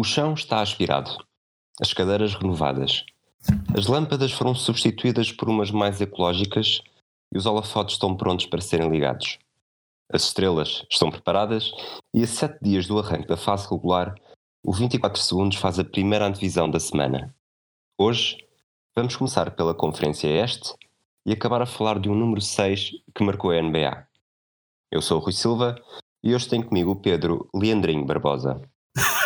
O chão está aspirado, as cadeiras renovadas, as lâmpadas foram substituídas por umas mais ecológicas e os holofotes estão prontos para serem ligados. As estrelas estão preparadas e a sete dias do arranque da fase regular, o 24 segundos faz a primeira antevisão da semana. Hoje, vamos começar pela Conferência Este e acabar a falar de um número 6 que marcou a NBA. Eu sou o Rui Silva e hoje tenho comigo o Pedro Leandrinho Barbosa.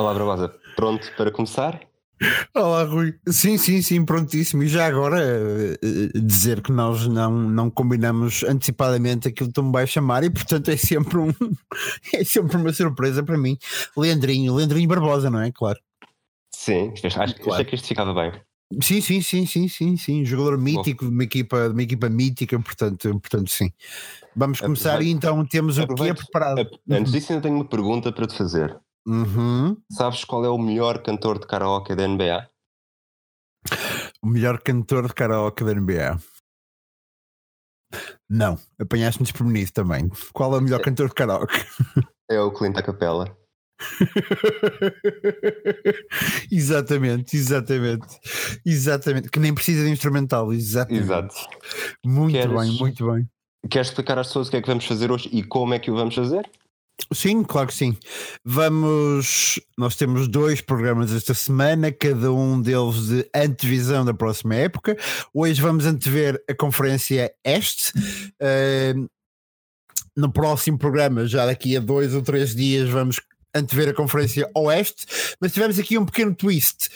Olá, Barbosa. Pronto para começar? Olá, Rui. Sim, sim, sim, prontíssimo. E já agora uh, dizer que nós não, não combinamos antecipadamente aquilo que tu me vais chamar e, portanto, é sempre, um, é sempre uma surpresa para mim. Leandrinho, Leandrinho Barbosa, não é? Claro. Sim, acho, claro. achei que isto ficava bem. Sim, sim, sim, sim, sim, sim. Jogador mítico de uma equipa, de uma equipa mítica, portanto, portanto, sim. Vamos começar e então temos o que é preparado. Antes disso, ainda tenho uma pergunta para te fazer. Uhum. Sabes qual é o melhor cantor de karaoke da NBA? O melhor cantor de karaoke da NBA? Não, apanhaste-me desprevenido também. Qual é o melhor é. cantor de karaoke? É o Clint Capella. exatamente, exatamente, exatamente. Que nem precisa de instrumental, exatamente. Exato. Muito Queres... bem, muito bem. Queres explicar às pessoas o que é que vamos fazer hoje e como é que o vamos fazer? Sim, claro que sim. Vamos. Nós temos dois programas esta semana, cada um deles de antevisão da próxima época. Hoje vamos antever a Conferência Este. Uh, no próximo programa, já daqui a dois ou três dias, vamos antever a Conferência Oeste. Mas tivemos aqui um pequeno twist.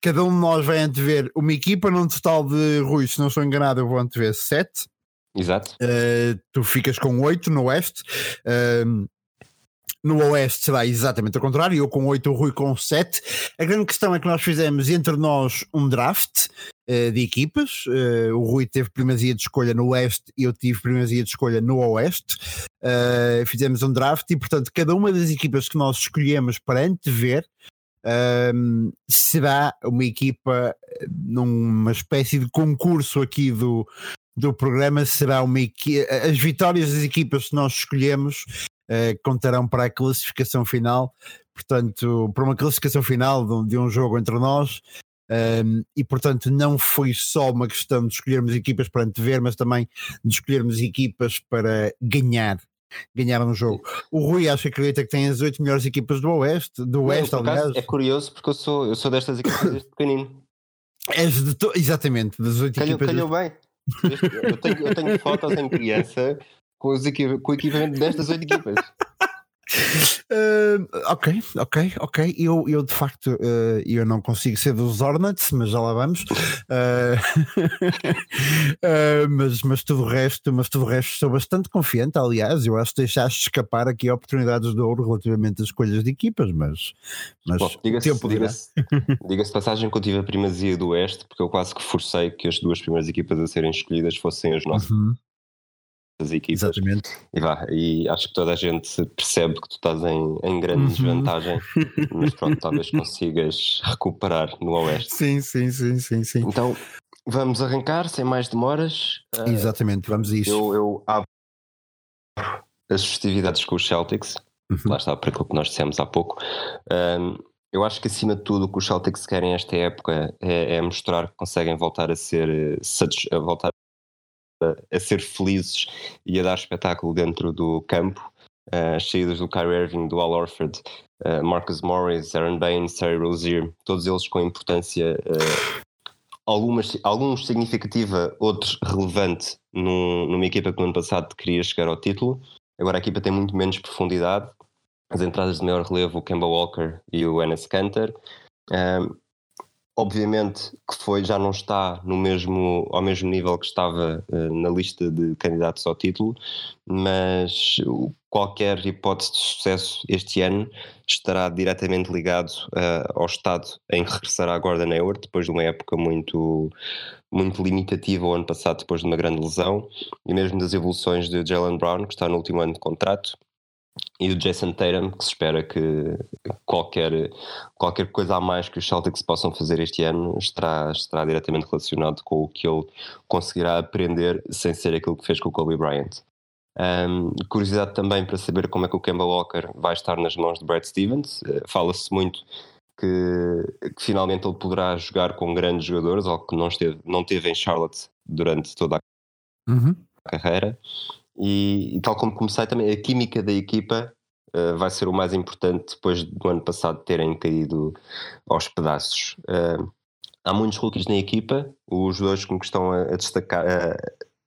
Cada um de nós vai antever uma equipa, num total de Rui, se não estou enganado, eu vou antever sete. Exato. Uh, tu ficas com 8 no Oeste. Uh, no Oeste será exatamente o contrário, eu com 8, o Rui com 7. A grande questão é que nós fizemos entre nós um draft uh, de equipas. Uh, o Rui teve primazia de escolha no Oeste e eu tive primazia de escolha no Oeste. Uh, fizemos um draft e, portanto, cada uma das equipas que nós escolhemos para antever será uma equipa numa espécie de concurso aqui do, do programa será uma as vitórias das equipas que nós escolhemos uh, contarão para a classificação final, portanto, para uma classificação final de um, de um jogo entre nós. Um, ehm, e portanto não foi só uma questão de escolhermos equipas para antever, mas também de escolhermos equipas para ganhar ganhar um jogo. O Rui acho que acredita que tem as oito melhores equipas do Oeste, do Oeste, aliás. É curioso porque eu sou, eu sou destas equipas desde pequenino. És de to... Exatamente, das oito equipas. Calhou bem. Eu tenho, eu tenho fotos em criança com, os com o equipamento destas oito equipas. Uh, ok, ok, ok. Eu, eu de facto uh, eu não consigo ser dos Hornets, mas já lá vamos. Uh, mas, mas tudo o resto, mas tudo o resto estou bastante confiante. Aliás, eu acho que deixaste escapar aqui oportunidades de ouro relativamente às escolhas de equipas, mas, mas Bom, diga-se diga diga passagem que eu tive a primazia do Oeste, porque eu quase que forcei que as duas primeiras equipas a serem escolhidas fossem as nossas. Uhum das equipas. Exatamente. E, vá, e acho que toda a gente percebe que tu estás em, em grande uhum. desvantagem, mas pronto, talvez consigas recuperar no Oeste. Sim, sim, sim, sim, sim. Então vamos arrancar sem mais demoras. Ah, Exatamente, vamos a isso. Eu, eu abro as festividades com os Celtics, uhum. lá está para aquilo que nós dissemos há pouco. Um, eu acho que acima de tudo o que os Celtics querem esta época é, é mostrar que conseguem voltar a ser a voltar a, ser felizes e a dar espetáculo dentro do campo. Uh, as saídas do Kyrie Irving, do Al Orford, uh, Marcus Morris, Aaron Baines, Terry Rozier, todos eles com importância, uh, algumas, alguns significativa, outros relevante num, numa equipa que no ano passado queria chegar ao título. Agora a equipa tem muito menos profundidade. As entradas de maior relevo, o Kemba Walker e o Enes Kanter. Obviamente que foi, já não está no mesmo, ao mesmo nível que estava uh, na lista de candidatos ao título, mas qualquer hipótese de sucesso este ano estará diretamente ligado uh, ao estado em que regressará Gordon Hayward, depois de uma época muito, muito limitativa o ano passado, depois de uma grande lesão, e mesmo das evoluções de Jalen Brown, que está no último ano de contrato, e o Jason Tatum, que se espera que qualquer, qualquer coisa a mais que os Celtics possam fazer este ano estará, estará diretamente relacionado com o que ele conseguirá aprender sem ser aquilo que fez com o Kobe Bryant. Um, curiosidade também para saber como é que o Kemba Walker vai estar nas mãos de Brad Stevens. Uh, Fala-se muito que, que, finalmente ele poderá jogar com grandes jogadores, algo que não, esteve, não teve em Charlotte durante toda a uhum. carreira. E, e, tal como comecei também, a química da equipa uh, vai ser o mais importante depois do ano passado terem caído aos pedaços. Uh, há muitos rookies na equipa, os dois que me estão a, a destacar, a,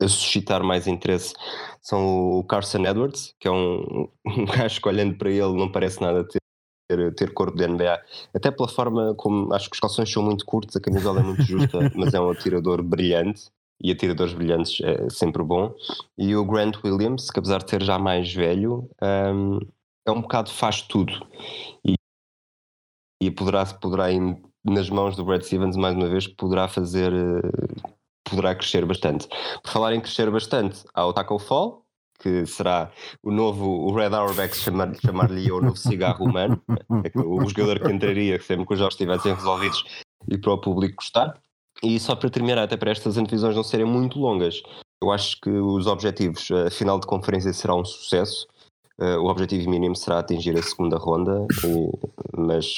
a, suscitar mais interesse são o Carson Edwards, que é um, um gajo que olhando para ele não parece nada ter ter, ter corpo de NBA, até pela forma como acho que os calções são muito curtos, a camisola é muito justa, mas é um atirador brilhante e atiradores brilhantes é sempre bom. E o Grant Williams, que apesar de ser já mais velho, um, é um bocado faz tudo. E, e poderá, poderá ir nas mãos do Brad Stevens, mais uma vez, poderá fazer. poderá crescer bastante. Por falar em crescer bastante, há o Taco Fall, que será o novo, o Red Auerbach chamar-lhe chamar o novo cigarro humano, é o jogador que entraria sempre que os jogos estivessem resolvidos e para o público gostar. E só para terminar, até para estas antevisões não serem muito longas, eu acho que os objetivos, a final de conferência será um sucesso. Uh, o objetivo mínimo será atingir a segunda ronda, e, mas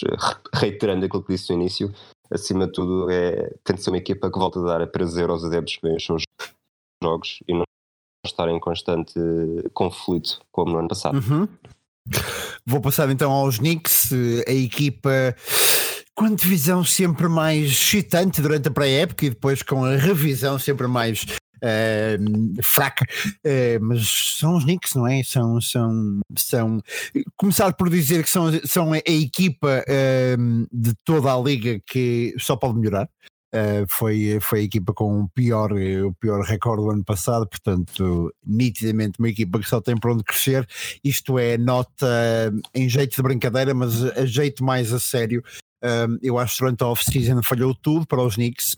reiterando aquilo que disse no início, acima de tudo é, tem de ser uma equipa que volta a dar a prazer aos adeptos que vêm os seus jogos e não estar em constante conflito como no ano passado. Uhum. Vou passar então aos Knicks, a equipa com a divisão sempre mais excitante durante a pré-época e depois com a revisão sempre mais uh, fraca, uh, mas são os Knicks, não é? São, são, são começar por dizer que são, são a equipa uh, de toda a liga que só pode melhorar. Foi, foi a equipa com o pior, o pior recorde do ano passado, portanto, nitidamente uma equipa que só tem para onde crescer. Isto é nota em jeito de brincadeira, mas a jeito mais a sério. Uh, eu acho que durante a off-season falhou tudo para os Knicks.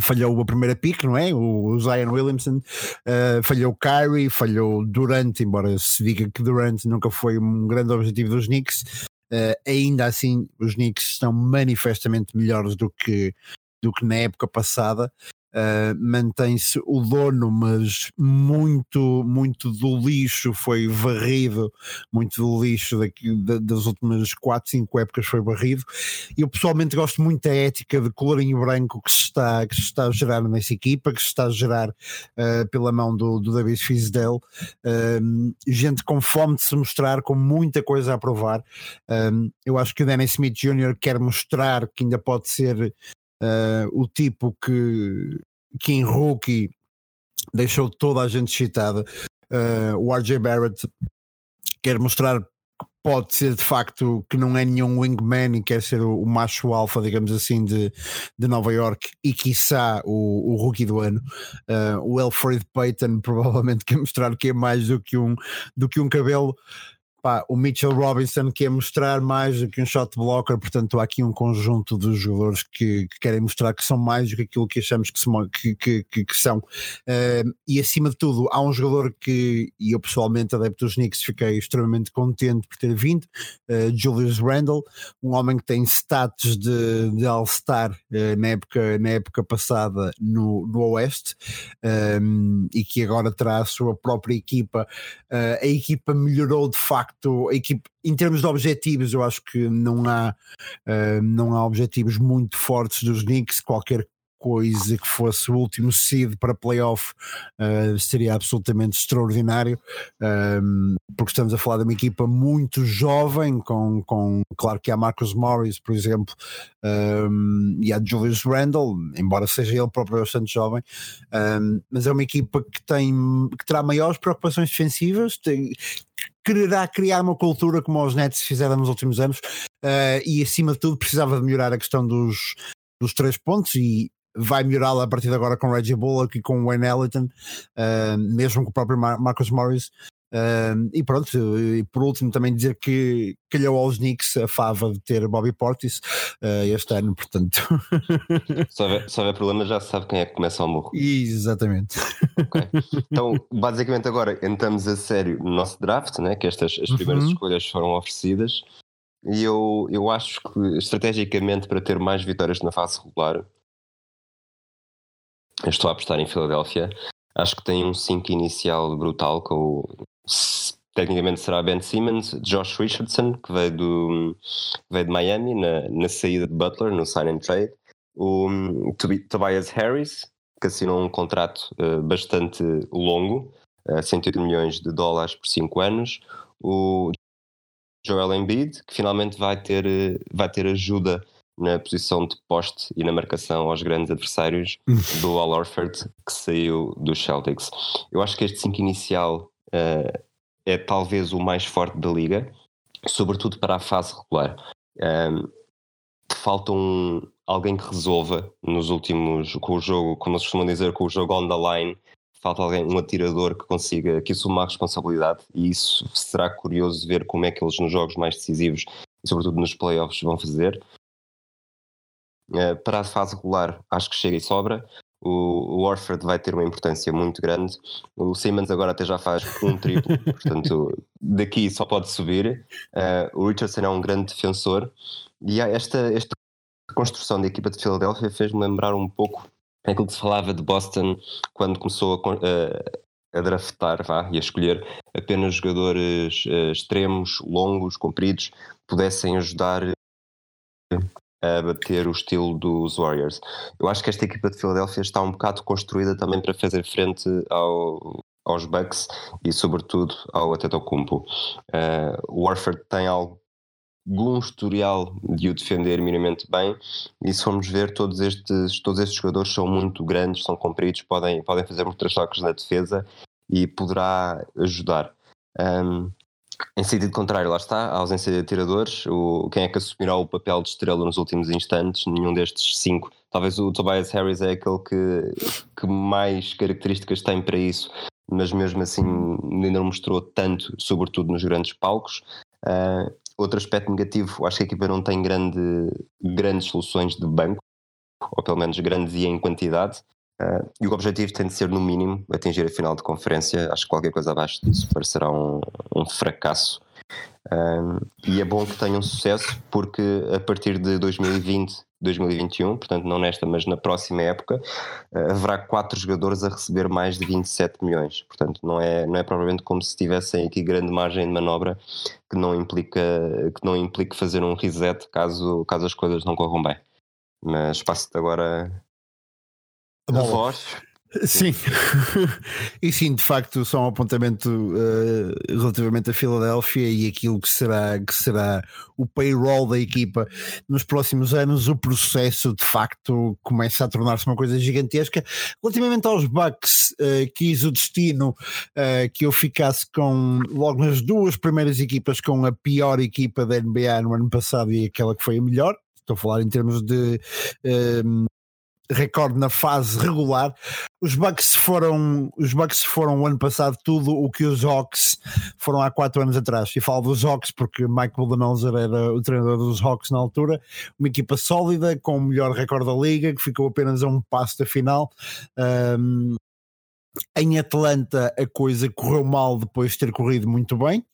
Falhou a primeira pick, não é? O Zion Williamson, uh, falhou Kyrie, falhou Durant, embora se diga que Durant nunca foi um grande objetivo dos Knicks. Uh, ainda assim, os Knicks estão manifestamente melhores do que, do que na época passada. Uh, mantém-se o dono, mas muito, muito do lixo foi varrido, muito do lixo daqui, das últimas 4, 5 épocas foi varrido. Eu pessoalmente gosto muito da ética de colorinho branco que se está, que se está a gerar nessa equipa, que se está a gerar uh, pela mão do, do David Fisdale. Uh, gente com fome de se mostrar, com muita coisa a provar. eu acho que o Danny Smith Jr. quer mostrar que ainda pode ser uh, o tipo que, que em rookie deixou toda a gente excitada. Uh, o RJ Barrett quer mostrar pode ser de facto que não é nenhum wingman e quer ser o, o macho alfa, digamos assim, de, de Nova York e quiçá o, o rookie do ano. Uh, o Alfred Payton provavelmente quer mostrar que é mais do que um, do que um cabelo. Pá, o Mitchell Robinson quer mostrar mais do que um shot blocker, portanto há aqui um conjunto de jogadores que, que querem mostrar que são mais do que aquilo que achamos que, são, que, que, que são. Uh, e acima de tudo, há um jogador que, e eu pessoalmente, adepto dos Knicks, fiquei extremamente contente por ter vindo, uh, Julius Randle, um homem que tem status de, de All-Star uh, na, época, na época passada no, no Oeste um, e que agora terá a sua própria equipa. a equipa melhorou de facto facto, equipe, em termos de objetivos, eu acho que não há, uh, não há objetivos muito fortes dos Knicks. Qualquer coisa que fosse o último seed para playoff uh, seria absolutamente extraordinário, um, porque estamos a falar de uma equipa muito jovem, com, com claro que há Marcus Morris, por exemplo, um, e há Julius Randle, embora seja ele próprio bastante jovem, um, mas é uma equipa que tem que terá maiores preocupações defensivas, tem, quererá criar uma cultura como os Nets fizeram nos últimos anos uh, e acima de tudo precisava de melhorar a questão dos dos três pontos e vai melhorá-la a partir de agora com Reggie Bullock e com Wayne Ellington, uh, mesmo com o próprio Mar Marcus Morris. E pronto, e por último também dizer que calhou aos Knicks a fava de ter Bobby Portis uh, este ano, portanto. se, houver, se houver problema já se sabe quem é que começa ao morro. Exatamente. Okay. Então, basicamente agora entramos a sério no nosso draft, né? que estas as primeiras uhum. escolhas foram oferecidas. E eu, eu acho que estrategicamente para ter mais vitórias na fase regular, eu estou a apostar em Filadélfia. Acho que tem um 5 inicial brutal com o tecnicamente será Ben Simmons, Josh Richardson, que veio, do, veio de Miami na, na saída de Butler, no sign and trade, o Tobias Harris, que assinou um contrato uh, bastante longo, uh, 108 milhões de dólares por 5 anos, o Joel Embiid, que finalmente vai ter, uh, vai ter ajuda na posição de poste e na marcação aos grandes adversários do Al Orford, que saiu dos Celtics. Eu acho que este 5 inicial uh, é talvez o mais forte da liga, sobretudo para a fase regular. Um, falta um, alguém que resolva nos últimos, com o jogo, como se costuma dizer, com o jogo on the line, falta alguém, um atirador que consiga, que assuma a responsabilidade e isso será curioso ver como é que eles nos jogos mais decisivos sobretudo nos playoffs vão fazer. Uh, para a fase regular acho que chega e sobra o, Warford vai ter uma importância muito grande. O Simmons agora até já faz um triplo, portanto, daqui só pode subir. Uh, o Richardson é um grande defensor e esta, esta construção da equipa de Filadélfia fez-me lembrar um pouco aquilo que se falava de Boston quando começou a, a, a draftar vá, e a escolher apenas jogadores uh, extremos, longos, compridos, pudessem ajudar a bater o estilo dos Warriors. Eu acho que esta equipa de Filadélfia está um bocado construída também para fazer frente ao, aos Bucks e sobretudo ao Atetokounmpo. Uh, o Warford tem algum historial de o defender minimamente bem e se formos ver todos estes, todos estes jogadores são muito grandes, são compridos, podem, podem fazer muitos toques na defesa e poderá ajudar. Um, em sentido contrário, lá está, a ausência de atiradores. O, quem é que assumirá o papel de estrela nos últimos instantes? Nenhum destes cinco. Talvez o Tobias Harris é aquele que, que mais características tem para isso, mas mesmo assim ainda não mostrou tanto, sobretudo nos grandes palcos. Uh, outro aspecto negativo, acho que a equipa não tem grande, grandes soluções de banco, ou pelo menos grandes e em quantidade. Uh, e o objetivo tem de ser, no mínimo, atingir a final de conferência. Acho que qualquer coisa abaixo disso parecerá um, um fracasso. Uh, e é bom que tenham sucesso, porque a partir de 2020, 2021, portanto, não nesta, mas na próxima época, uh, haverá quatro jogadores a receber mais de 27 milhões. Portanto, não é, não é provavelmente como se tivessem aqui grande margem de manobra que não implica, que não implique fazer um reset caso, caso as coisas não corram bem. Mas passo-te agora a voz. Sim, e sim, de facto, só um apontamento uh, relativamente a Filadélfia e aquilo que será, que será o payroll da equipa nos próximos anos. O processo de facto começa a tornar-se uma coisa gigantesca. Relativamente aos Bucks, uh, quis o destino uh, que eu ficasse com logo nas duas primeiras equipas com a pior equipa da NBA no ano passado e aquela que foi a melhor. Estou a falar em termos de recorde na fase regular. Os Bucks foram, os Bucks foram o ano passado tudo o que os Hawks foram há quatro anos atrás. E falo dos Hawks porque Mike Budenholzer era o treinador dos Hawks na altura. Uma equipa sólida, com o melhor recorde da liga, que ficou apenas a um passo da final. Um, em Atlanta a coisa correu mal depois de ter corrido muito bem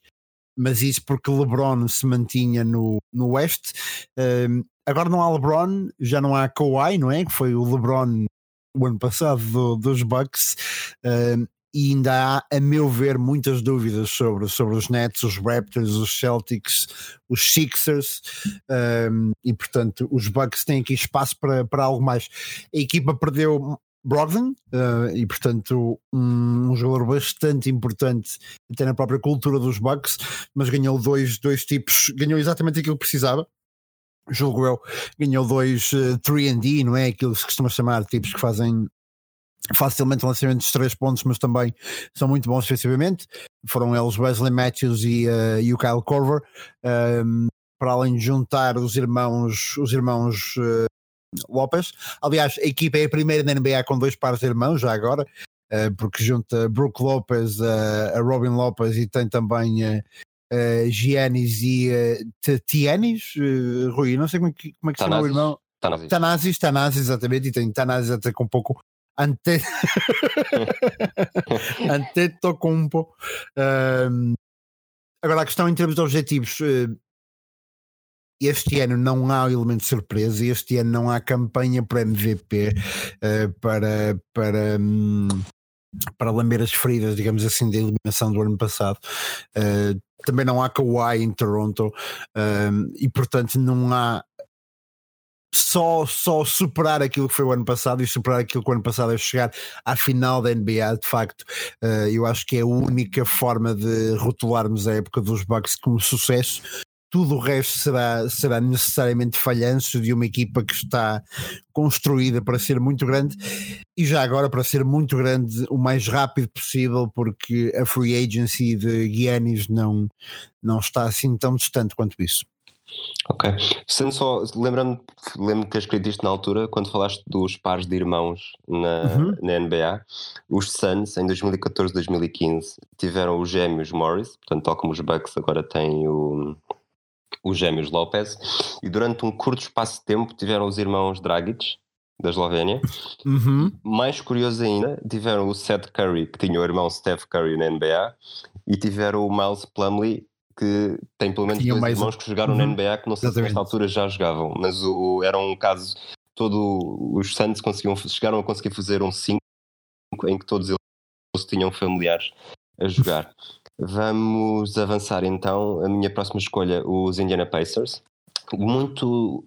mas isso porque LeBron se mantinha no, no Oeste. Um, agora não há LeBron, já não há Kawhi, não é? Que foi o LeBron o ano passado do, dos Bucks. Um, e ainda há, a meu ver, muitas dúvidas sobre, sobre os Nets, os Raptors, os Celtics, os Sixers, um, e portanto os Bucks têm aqui espaço para, para algo mais. A equipa perdeu Brogdon, uh, e portanto um, um, jogador bastante importante até na própria cultura dos Bucks, mas ganhou dois, dois tipos, ganhou exatamente aquilo que precisava, julgo eu, ganhou dois uh, 3D, não é? Aquilo que se costuma chamar tipos que fazem facilmente lançamentos de três pontos, mas também são muito bons defensivamente. Foram eles Wesley Matthews e, uh, e o Kyle Corver, um, para além de juntar os irmãos, os irmãos uh, Lopes. Aliás, a equipa é a primeira na NBA com dois pares de irmãos, já agora, uh, porque junta Brook Lopes, a Robin Lopes e tem também uh, Giannis e uh, Tianis, Rui, não sei como é que, como é que se chama o irmão. Tanazis. Tanazis, Tanazis, exatamente, e tem Tanazis até com um pouco ante... Antetokounmpo. Um, agora, a questão em termos de objetivos, este ano não há elemento de surpresa, este ano não há campanha para MVP uh, para, para, um, para lamber as feridas, digamos assim, da eliminação do ano passado. Uh, também não há Kawhi em Toronto um, e, portanto, não há só, só superar aquilo que foi o ano passado e superar aquilo que o ano passado é chegar à final da NBA, de facto, uh, eu acho que é a única forma de rotularmos a época dos Bucks como sucesso tudo o resto será, será necessariamente falhanço de uma equipa que está construída para ser muito grande e já agora para ser muito grande o mais rápido possível, porque a free agency de Giannis não, não está assim tão distante quanto isso. Ok. Sendo só, lembrando, lembro que escrevi isto na altura, quando falaste dos pares de irmãos na, uhum. na NBA, os Suns em 2014-2015 tiveram os gêmeos Morris, portanto, tal como os Bucks agora têm o, os gêmeos Lopez, e durante um curto espaço de tempo tiveram os irmãos Dragic, da Eslovénia. Uhum. Mais curioso ainda, tiveram o Seth Curry, que tinha o irmão Steph Curry na NBA, e tiveram o Miles Plumley, que tem pelo menos dois irmãos um... que jogaram uhum. na NBA, que não sei Exatamente. se nesta altura já jogavam, mas o, era um caso, todo os Suns conseguiam, chegaram a conseguir fazer um 5 em que todos eles tinham familiares a jogar. Vamos avançar então. A minha próxima escolha, os Indiana Pacers. Muito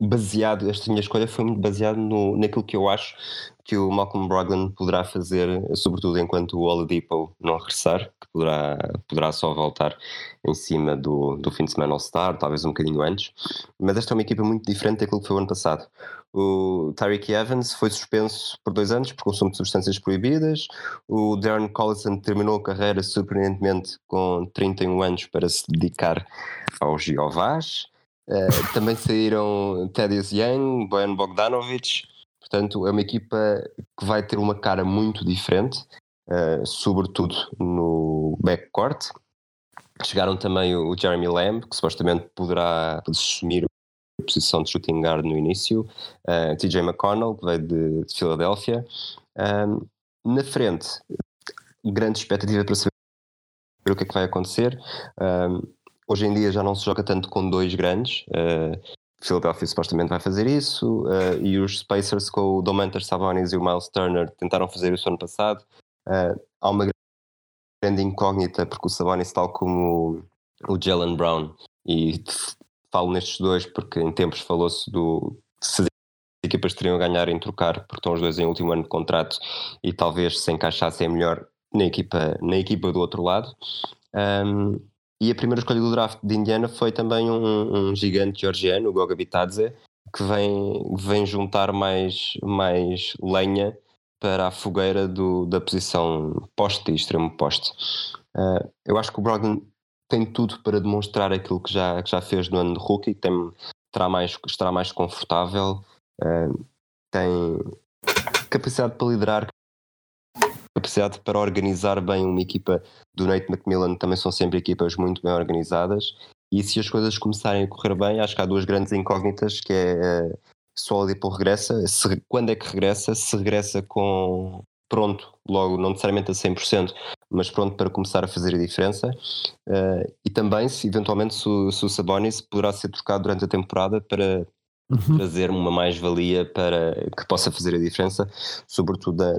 baseado, esta minha escolha foi muito baseada naquilo que eu acho que o Malcolm Brogdon poderá fazer, sobretudo enquanto o Oladipo não regressar, que poderá, poderá só voltar em cima do, do fim de semana All-Star, talvez um bocadinho antes. Mas esta é uma equipa muito diferente daquilo que foi o ano passado. O Tyreek Evans foi suspenso por dois anos por consumo de substâncias proibidas. O Darren Collison terminou a carreira surpreendentemente com 31 anos para se dedicar aos Jeovás. Uh, também saíram Thaddeus Young, Bojan Bogdanovic. Portanto, é uma equipa que vai ter uma cara muito diferente, uh, sobretudo no backcourt. Chegaram também o Jeremy Lamb, que supostamente poderá assumir posição de shooting guard no início, uh, eh, TJ McConnell, que veio de, de Filadélfia. Um, na frente, grande expectativa para saber o que é que vai acontecer. Um, hoje em dia já não se joga tanto com dois grandes. Uh, Philadelphia supostamente vai fazer isso, uh, e os Spacers com o Domantas Sabonis e o Miles Turner tentaram fazer isso ano passado. Uh, há uma grande incógnita, porque o Sabonis, tal como o Jalen Brown, e falo nestes dois porque em tempos falou-se do se as equipas teriam a ganhar em trocar, porque estão os dois em último ano de contrato e talvez se encaixassem melhor na equipa, na equipa do outro lado. Um, e a primeira escolha do draft de Indiana foi também um, um gigante georgiano, o Goga Bitadze, que vem, vem juntar mais, mais lenha para a fogueira do, da posição poste e extremo poste. Uh, eu acho que o Brogdon tem tudo para demonstrar aquilo que já, que já fez no ano de rookie, tem, terá mais, estará mais confortável, uh, tem capacidade para liderar, para organizar bem uma equipa do Nate McMillan, também são sempre equipas muito bem organizadas, e se as coisas começarem a correr bem, acho que há duas grandes incógnitas, que é uh, se o Oladipo regressa, se, quando é que regressa, se regressa com pronto, logo, não necessariamente a 100%, mas pronto para começar a fazer a diferença. Uh, e também, se eventualmente, se o, se o Sabonis poderá ser trocado durante a temporada para uhum. trazer uma mais-valia para que possa fazer a diferença, sobretudo a,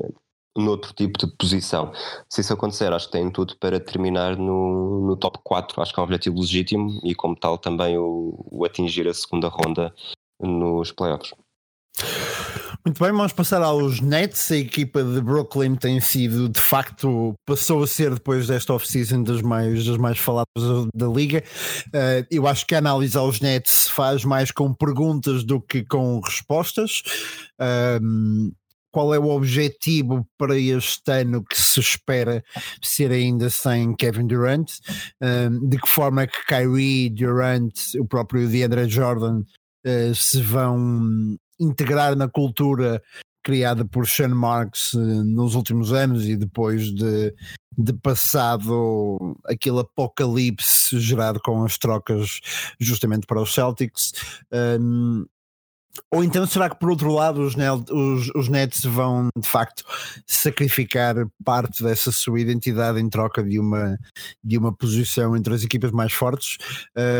noutro tipo de posição. Se isso acontecer, acho que tem tudo para terminar no, no top 4. Acho que é um objetivo legítimo e, como tal, também o, o atingir a segunda ronda nos playoffs. Muito bem, vamos passar aos Nets. A equipa de Brooklyn tem sido, de facto, passou a ser depois desta off-season das mais, das mais faladas da liga. Uh, eu acho que a análise aos Nets se faz mais com perguntas do que com respostas. Um, qual é o objetivo para este ano que se espera ser ainda sem Kevin Durant? Um, de que forma é que Kyrie, Durant, o próprio DeAndre Jordan uh, se vão integrar na cultura criada por Sean Marks eh, nos últimos anos e depois de, de passado aquele apocalipse gerado com as trocas justamente para os Celtics. Um, ou então será que por outro lado os, os, os Nets vão de facto sacrificar parte dessa sua identidade em troca de uma, de uma posição entre as equipas mais fortes?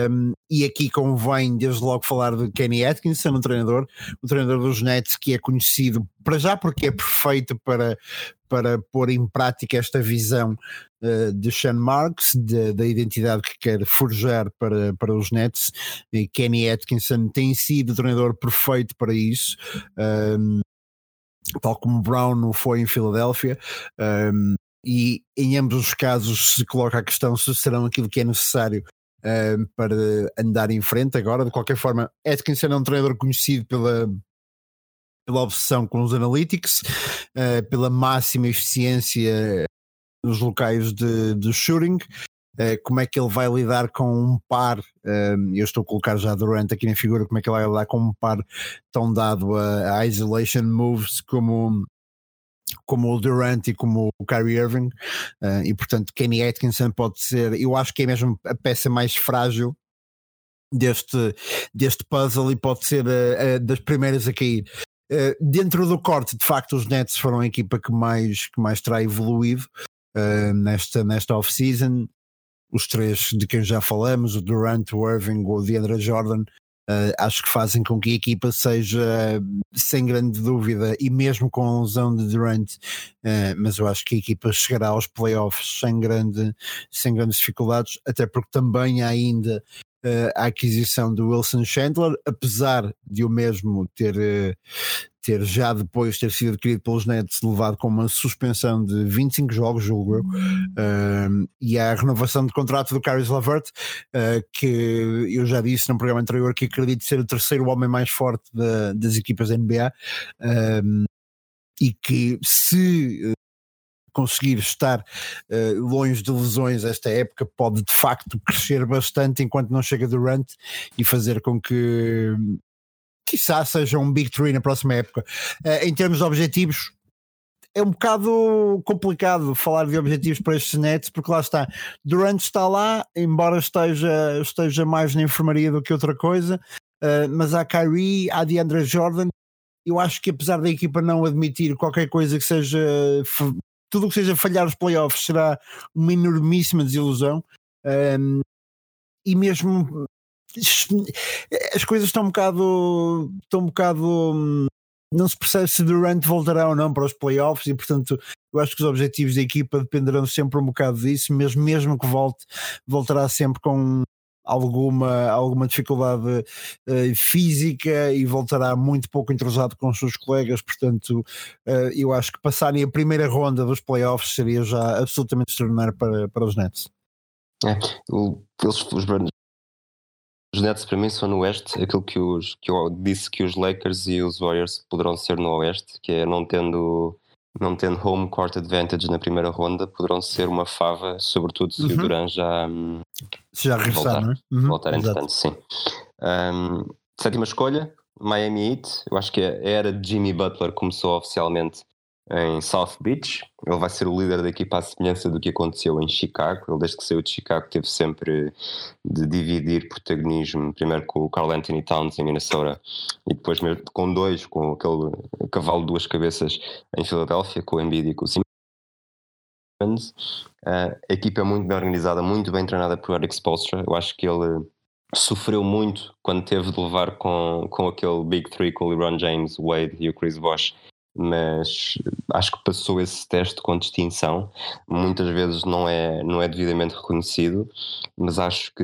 Um, e aqui convém desde logo falar de Kenny Atkinson, um treinador, o treinador dos Nets que é conhecido para já porque é perfeito para, para pôr em prática esta visão de Sean Marks, de, da identidade que quer forjar para, para os Nets. E Kenny Atkinson tem sido o treinador perfeito para isso. Um, tal como Brown foi em Filadélfia, um, e em ambos os casos se coloca a questão se serão aquilo que é necessário um, para andar em frente agora. De qualquer forma, Atkinson é um treinador conhecido pela, pela obsessão com os analytics, uh, pela máxima eficiência nos locais de, de shooting. Uh, como é que ele vai lidar com um par? Uh, eu estou a colocar já Durant aqui na figura. Como é que ele vai lidar com um par tão dado a, a isolation moves como, como o Durant e como o Kyrie Irving? Uh, e portanto, Kenny Atkinson pode ser, eu acho que é mesmo a peça mais frágil deste, deste puzzle e pode ser das primeiras a cair. Dentro do corte, de facto, os Nets foram a equipa que mais, que mais terá evoluído uh, nesta, nesta off-season. Os três de quem já falamos, o Durant, o Irving, o DeAndre Jordan, uh, acho que fazem com que a equipa seja, sem grande dúvida, e mesmo com a lesão de Durant, mas eu acho que a equipa chegará aos playoffs sem, grande, sem grandes dificuldades, até porque também há ainda a aquisição do Wilson Chandler, apesar de o mesmo ter, eh, ter já depois ter sido adquirido pelos Nets, levado com uma suspensão de 25 jogos, julgo eu, e a renovação de contrato do Caris Lavert, uh, que eu já disse no programa anterior que acredito ser o terceiro homem mais forte da, das equipas da NBA. Uh, e que se conseguir estar uh, longe de lesões esta época pode de facto crescer bastante enquanto não chega Durant e fazer com que quiçá seja um Big Three na próxima época. Uh, em termos de objetivos, é um bocado complicado falar de objetivos para estes Nets, porque lá está, Durant está lá, embora esteja, esteja mais na enfermaria do que outra coisa, uh, mas há Kyrie, há DeAndre Jordan. Eu acho que apesar da equipa não admitir qualquer coisa que seja tudo que seja falhar os playoffs será uma enormíssima desilusão. Um, e mesmo as coisas estão um bocado estão um bocado não se percebe se Durant voltará ou não para os playoffs e portanto eu acho que os objetivos da equipa dependerão sempre um bocado disso, mesmo, mesmo que volte voltará sempre com alguma, alguma dificuldade uh, física e voltará muito pouco entrosado com os seus colegas, portanto uh, eu acho que passarem a primeira ronda dos playoffs seria já absolutamente extraordinário para, para os Nets. É, eles, os, os Nets para mim são no Oeste aquilo que, os, que eu disse que os Lakers e os Warriors poderão ser no Oeste, que é não tendo não tendo home court advantage na primeira ronda, poderão ser uma fava, sobretudo se uhum. o Duran já, se já regressar, voltar, não é? Uhum. voltar entretanto, sim. Um, sétima escolha, Miami Heat. Eu acho que a era de Jimmy Butler começou oficialmente em South Beach. Ele vai ser o líder da equipa à semelhança do que aconteceu em Chicago. Ele, desde que saiu de Chicago, teve sempre de dividir protagonismo, primeiro com o Carl Anthony Towns em Minnesota e depois com dois, com aquele cavalo de duas cabeças em Filadélfia, com o Embiid e com o Simmons. Uh, a equipa é muito bem organizada, muito bem treinada por Eric Spoelstra. Eu acho que ele sofreu muito quando teve de levar com, com aquele Big Three, com o LeBron James, Wade e o Chris Bosh mas acho que passou esse teste com distinção. Muitas vezes não é, não é devidamente reconhecido, mas acho que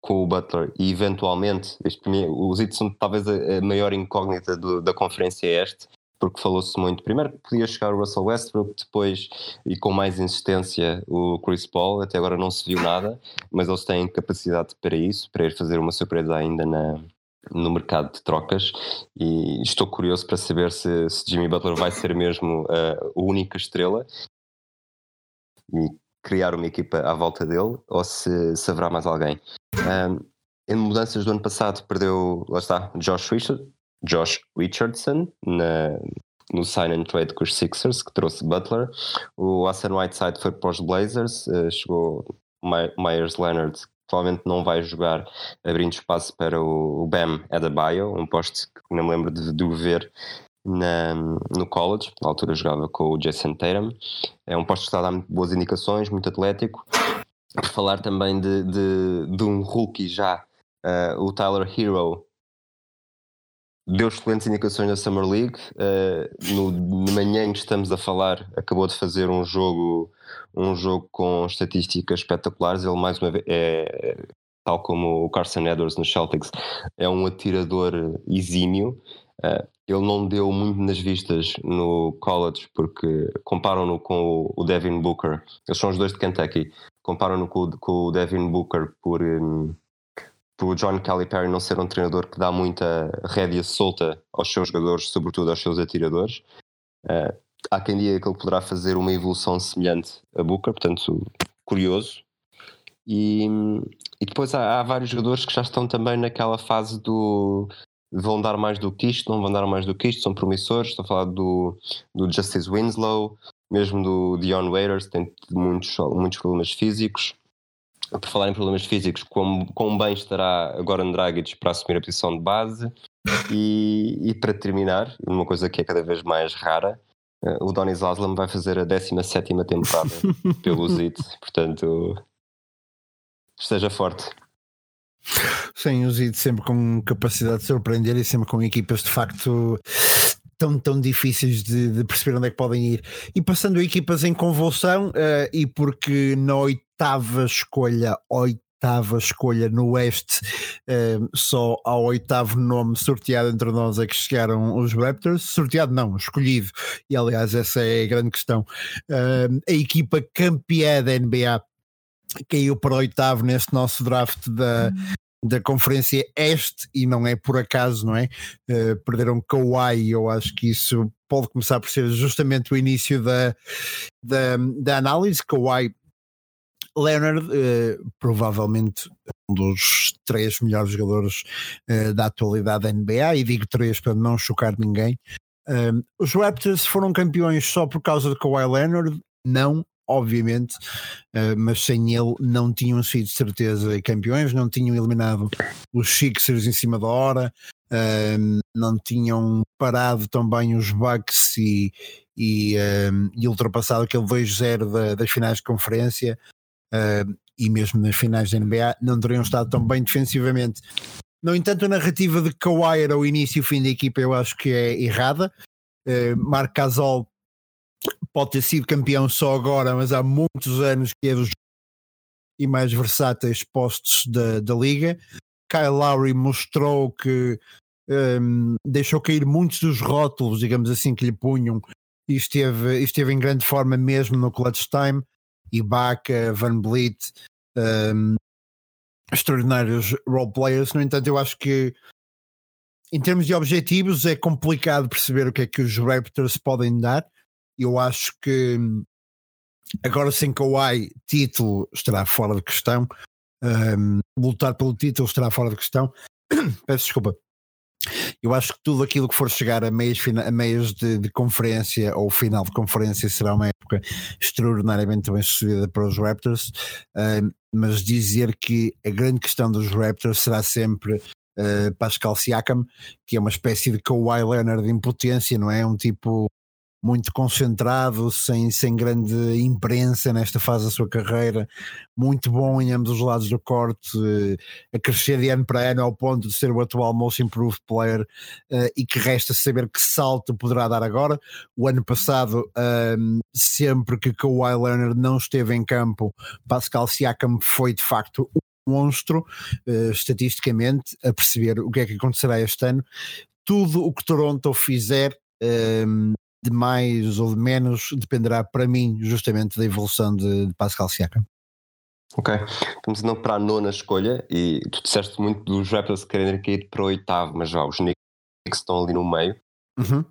com o Butler e eventualmente, este, os Heat são talvez a, maior incógnita do, da conferência este, porque falou-se muito. Primeiro que podia chegar o Russell Westbrook, depois, e com mais insistência, o Chris Paul. Até agora não se viu nada, mas eles têm capacidade para isso, para ir fazer uma surpresa ainda na, no mercado de trocas e estou curioso para saber se, se Jimmy Butler vai ser mesmo uh, a única estrela e criar uma equipa à volta dele ou se, se haverá mais alguém. Um, em mudanças do ano passado perdeu, lá está, Josh Richard, Josh Richardson na, no sign and trade com os Sixers, que trouxe Butler. O Hassan Whiteside foi para os Blazers, uh, chegou Myers Leonard, provavelmente não vai jogar, abrindo espaço para o Bam Adebayo, um poste que não me lembro de, de o ver na, no college, na altura jogava com o Jason Tatum. É um posto que está a dar muito boas indicações, muito atlético. Por falar também de, de, de um rookie já, uh, o Tyler Hero, deu excelentes indicações na Summer League. Uh, no, de manhã em que estamos a falar, acabou de fazer um jogo, um jogo com estatísticas espetaculares. Ele, mais uma vez, é, tal como o Carson Edwards no Celtics, é um atirador exímio. Uh, ele não deu muito nas vistas no college porque comparam-no com o Devin Booker. Eles são os dois de Kentucky. Comparam-no com, o Devin Booker por. Um, por John Calipari não ser um treinador que dá muita rédea solta aos seus jogadores, sobretudo aos seus atiradores. Há quem diga que ele poderá fazer uma evolução semelhante a Booker, portanto, curioso. E, e depois há, há, vários jogadores que já estão também naquela fase do vão dar mais do que isto, não vão dar mais do que isto, são promissores. Estou a falar do, do Justice Winslow, mesmo do Dion Waiters, tem muitos, muitos problemas físicos por falar em problemas físicos, quão, quão bem estará agora Dragic para assumir a posição de base. E, e, para terminar, uma coisa que é cada vez mais rara, o Donis Aslam vai fazer a 17 temporada pelo ZIT, portanto, esteja forte. Sim, o ZIT sempre com capacidade de surpreender e sempre com equipas de facto tão, tão difíceis de, de, perceber onde é que podem ir. E passando equipas em convulsão, uh, e porque na oitava escolha, oitava escolha no Oeste, uh, só ao oitavo nome sorteado entre nós é que chegaram os Raptors. Sorteado não, escolhido. E aliás, essa é a grande questão. Uh, a equipa campeã da NBA caiu para oitavo neste nosso draft da, da Conferência Este e não é por acaso, não é? Uh, perderam Kawhi, eu acho que isso pode começar por ser justamente o início da, da, da análise. Kawhi Leonard, uh, provavelmente um dos três melhores jogadores uh, da atualidade da NBA, e digo três para não chocar ninguém. os Raptors foram campeões só por causa de Kawhi Leonard? Não, obviamente, uh, mas sem ele não tinham sido de certeza campeões, não tinham eliminado os Sixers em cima da hora, não tinham parado também os Bucks e, e, uh, e ultrapassado aquele 2-0 da, das finais de conferência. E mesmo nas finais da NBA não teriam estado tão bem defensivamente. No entanto, a narrativa de Kawhi era o início e o fim da equipa, eu acho que é errada. Uh, Marc Gasol pode ter sido campeão só agora, mas há muitos anos que é dos e mais versáteis postos da, da liga. Kyle Lowry mostrou que um, deixou cair muitos dos rótulos, digamos assim, que lhe punham e esteve, esteve em grande forma mesmo no clutch time. Ibaka, Van Vliet, um, extraordinários role players. No entanto, eu acho que em termos de objetivos é complicado perceber o que é que os Raptors podem dar. Eu acho que agora sem Kawhi, título estará fora de questão. Um, lutar pelo título estará fora de questão. Peço desculpa. Eu acho que tudo aquilo que for chegar a meios, a meios de, de, conferência ou final de conferência será uma época extraordinariamente bem sucedida para os Raptors, um, mas dizer que a grande questão dos Raptors será sempre uh, Pascal Siakam, que é uma espécie de Kawhi Leonard de impotência, não é? Um tipo muito concentrado, sem, sem grande imprensa nesta fase da sua carreira, muito bom em ambos os lados do corte, uh, a crescer de ano para ano ao ponto de ser o atual Most Improved Player uh, e que resta saber que salto poderá dar agora. O ano passado, uh, sempre que Kawhi Leonard não esteve em campo, Pascal Siakam foi de facto um monstro, uh, estatisticamente, a perceber o que é que acontecerá este ano. Tudo o que Toronto fizer de mais ou de menos dependerá para mim justamente da evolução de, de Pascal Siakam. Ok, vamos então para a nona escolha e tu disseste muito dos Raptors querem cair para o oitavo, mas já os Knicks estão ali no meio. Uhum.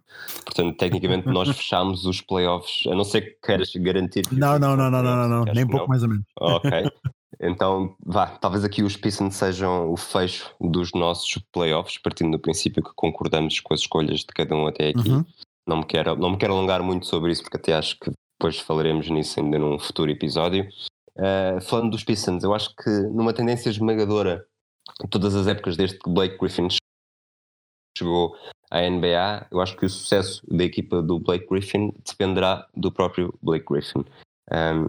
Portanto, tecnicamente nós fechamos os playoffs, a não ser que queiras garantir. Não, não, não, não, não, não, não, nem pouco mais ou menos. Ok. Então, vá, talvez aqui os Pistons sejam o fecho dos nossos playoffs, partindo do princípio que concordamos com as escolhas de cada um até aqui. Uhum. Não, me quero, não me quero alongar muito sobre isso, porque até acho que depois falaremos nisso ainda num futuro episódio. Uh, falando dos Pistons, eu acho que numa tendência esmagadora, todas as épocas desde que Blake Griffin chegou à NBA, eu acho que o sucesso da equipa do Blake Griffin dependerá do próprio Blake Griffin. Um,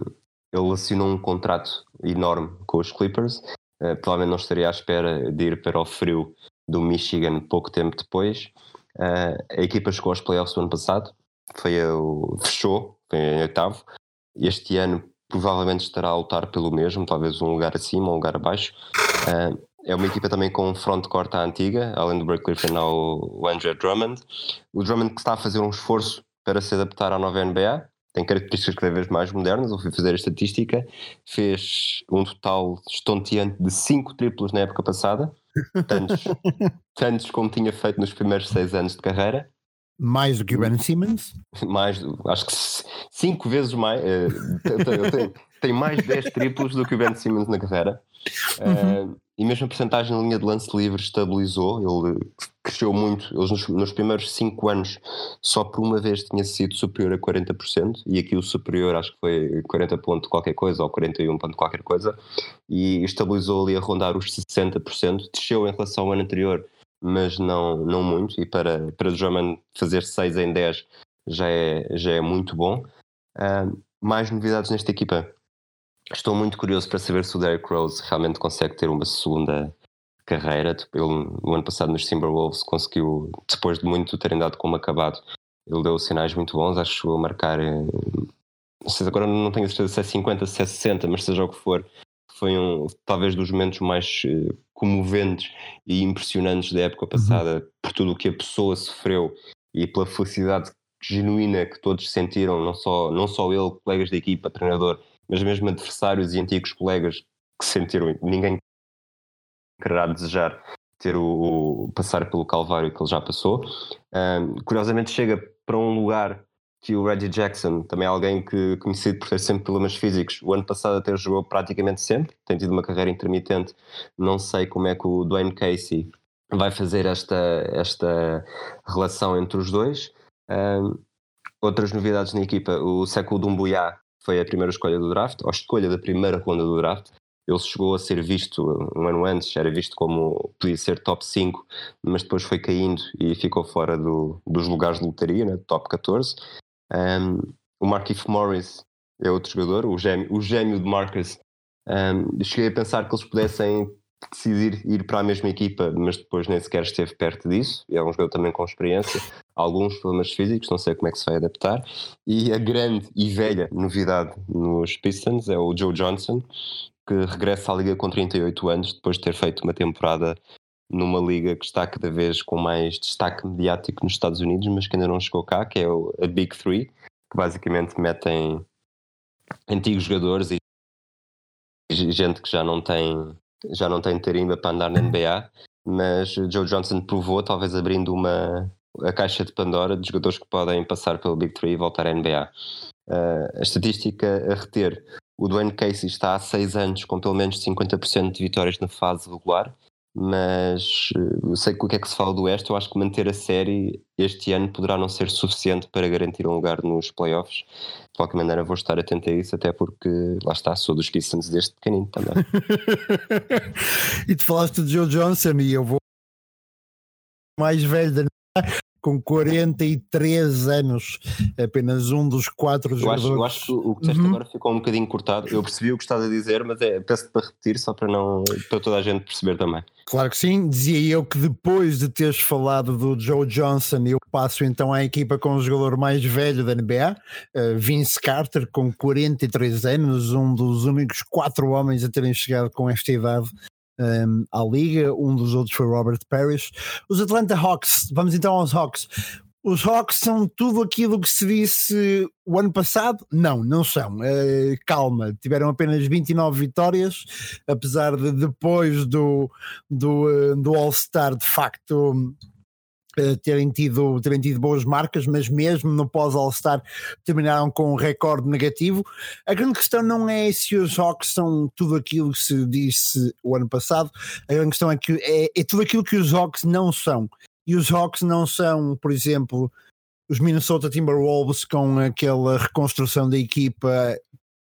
ele assinou um contrato enorme com os Clippers, uh, provavelmente não estaria à espera de ir para o frio do Michigan pouco tempo depois. Uh, a equipa chegou aos playoffs do ano passado, foi o, fechou, foi em oitavo. Este ano provavelmente estará a lutar pelo mesmo, talvez um lugar acima, um lugar abaixo. Uh, é uma equipa também com front-court à antiga, além do Blake Griffin ao Andrew Drummond. O Drummond que está a fazer um esforço para se adaptar à nova NBA, tem características cada vez mais modernas. Eu fui fazer a estatística, fez um total estonteante de 5 triplos na época passada, tantos, tantos como tinha feito nos primeiros 6 anos de carreira. Mais do que o Ben Simmons? Mais, acho que 5 vezes mais. Uh, tem mais 10 triplos do que o Ben Simmons na carreira. Uhum. Uh, e mesmo a porcentagem na linha de lance livre estabilizou, ele cresceu muito. Eles nos, nos primeiros 5 anos só por uma vez tinha sido superior a 40%, e aqui o superior acho que foi 40 ponto qualquer coisa, ou 41 ponto qualquer coisa, e estabilizou ali a rondar os 60%, desceu em relação ao ano anterior, mas não, não muito, e para, para Drummond fazer 6 em 10 já é, já é muito bom. Uh, mais novidades nesta equipa Estou muito curioso para saber se o Derrick Rose realmente consegue ter uma segunda carreira. Tipo, ele, no ano passado, nos Timberwolves, conseguiu, depois de muito terem dado como acabado, ele deu sinais muito bons. Acho que chegou a marcar, eh, não sei, agora não tenho certeza se é 50, se é 60, mas seja o que for, foi um, talvez dos momentos mais eh, comoventes e impressionantes da época uhum. passada, uhum. por tudo o que a pessoa sofreu e pela felicidade genuína que todos sentiram, não só, não só ele, colegas da equipa, treinador, mas mesmo adversários e antigos colegas que sentiram, ninguém quererá desejar ter o, o, passar pelo calvário que ele já passou. Um, curiosamente chega para um lugar que o Reggie Jackson, também alguém que conhecido por ter sempre problemas físicos, o ano passado até jogou praticamente sempre, tem tido uma carreira intermitente, não sei como é que o Dwayne Casey vai fazer esta, esta relação entre os dois. Um, outras novidades na equipa, o Século Dumbuya foi a primeira escolha do draft, ou a escolha da primeira ronda do draft. Ele chegou a ser visto um ano antes, era visto como podia ser top 5, mas depois foi caindo e ficou fora do, dos lugares de lotaria, né, top 14. Um, o Markif Morris é outro jogador, o gêmeo, o gêmeo de Marcus. Um, cheguei a pensar que eles pudessem decidir ir para a mesma equipa, mas depois nem sequer esteve perto disso. É um jogador também com experiência, alguns problemas físicos, não sei como é que se vai adaptar. E a grande e velha novidade nos Pistons é o Joe Johnson, que regressa à liga com 38 anos, depois de ter feito uma temporada numa liga que está cada vez com mais destaque mediático nos Estados Unidos, mas que ainda não chegou cá, que é a Big Three, que basicamente metem antigos jogadores e gente que já não tem já não tem tarimba para andar na NBA, mas Joe Johnson provou, talvez abrindo uma a caixa de Pandora de jogadores que podem passar pelo Big Three e voltar à NBA. Uh, ah, a estatística a reter: o Dwayne Casey está há 6 anos com pelo menos 50% de vitórias na fase regular mas eu sei que o que é que se fala do Oeste, eu acho que manter a série este ano poderá não ser suficiente para garantir um lugar nos playoffs. Qualquer maneira, vou estar atento a isso, até porque lá está, sou dos Pistons desde pequenino também. e tu falaste de Joe Johnson e eu vou mais velho da com 43 anos, apenas um dos quatro eu jogadores. Acho, eu acho que o que disseste uhum. agora ficou um bocadinho cortado. Eu percebi o que estás a dizer, mas é, peço-te para repetir só para, não, para toda a gente perceber também. Claro que sim, dizia eu que depois de teres falado do Joe Johnson, eu passo então à equipa com o jogador mais velho da NBA, uh, Vince Carter, com 43 anos, um dos únicos quatro homens a terem chegado com esta idade um, à liga, um dos outros foi Robert Parrish. Os Atlanta Hawks, vamos então aos Hawks. Os Hawks são tudo aquilo que se disse o ano passado? Não, não são. Uh, calma, tiveram apenas 29 vitórias, apesar de depois do, do, uh, do All-Star de facto Uh, terem, tido, terem tido boas marcas, mas mesmo no pós-All-Star terminaram com um recorde negativo. A grande questão não é se os Hawks são tudo aquilo que se disse o ano passado, a grande questão é que é, é tudo aquilo que os Hawks não são. E os Hawks não são, por exemplo, os Minnesota Timberwolves com aquela reconstrução da equipa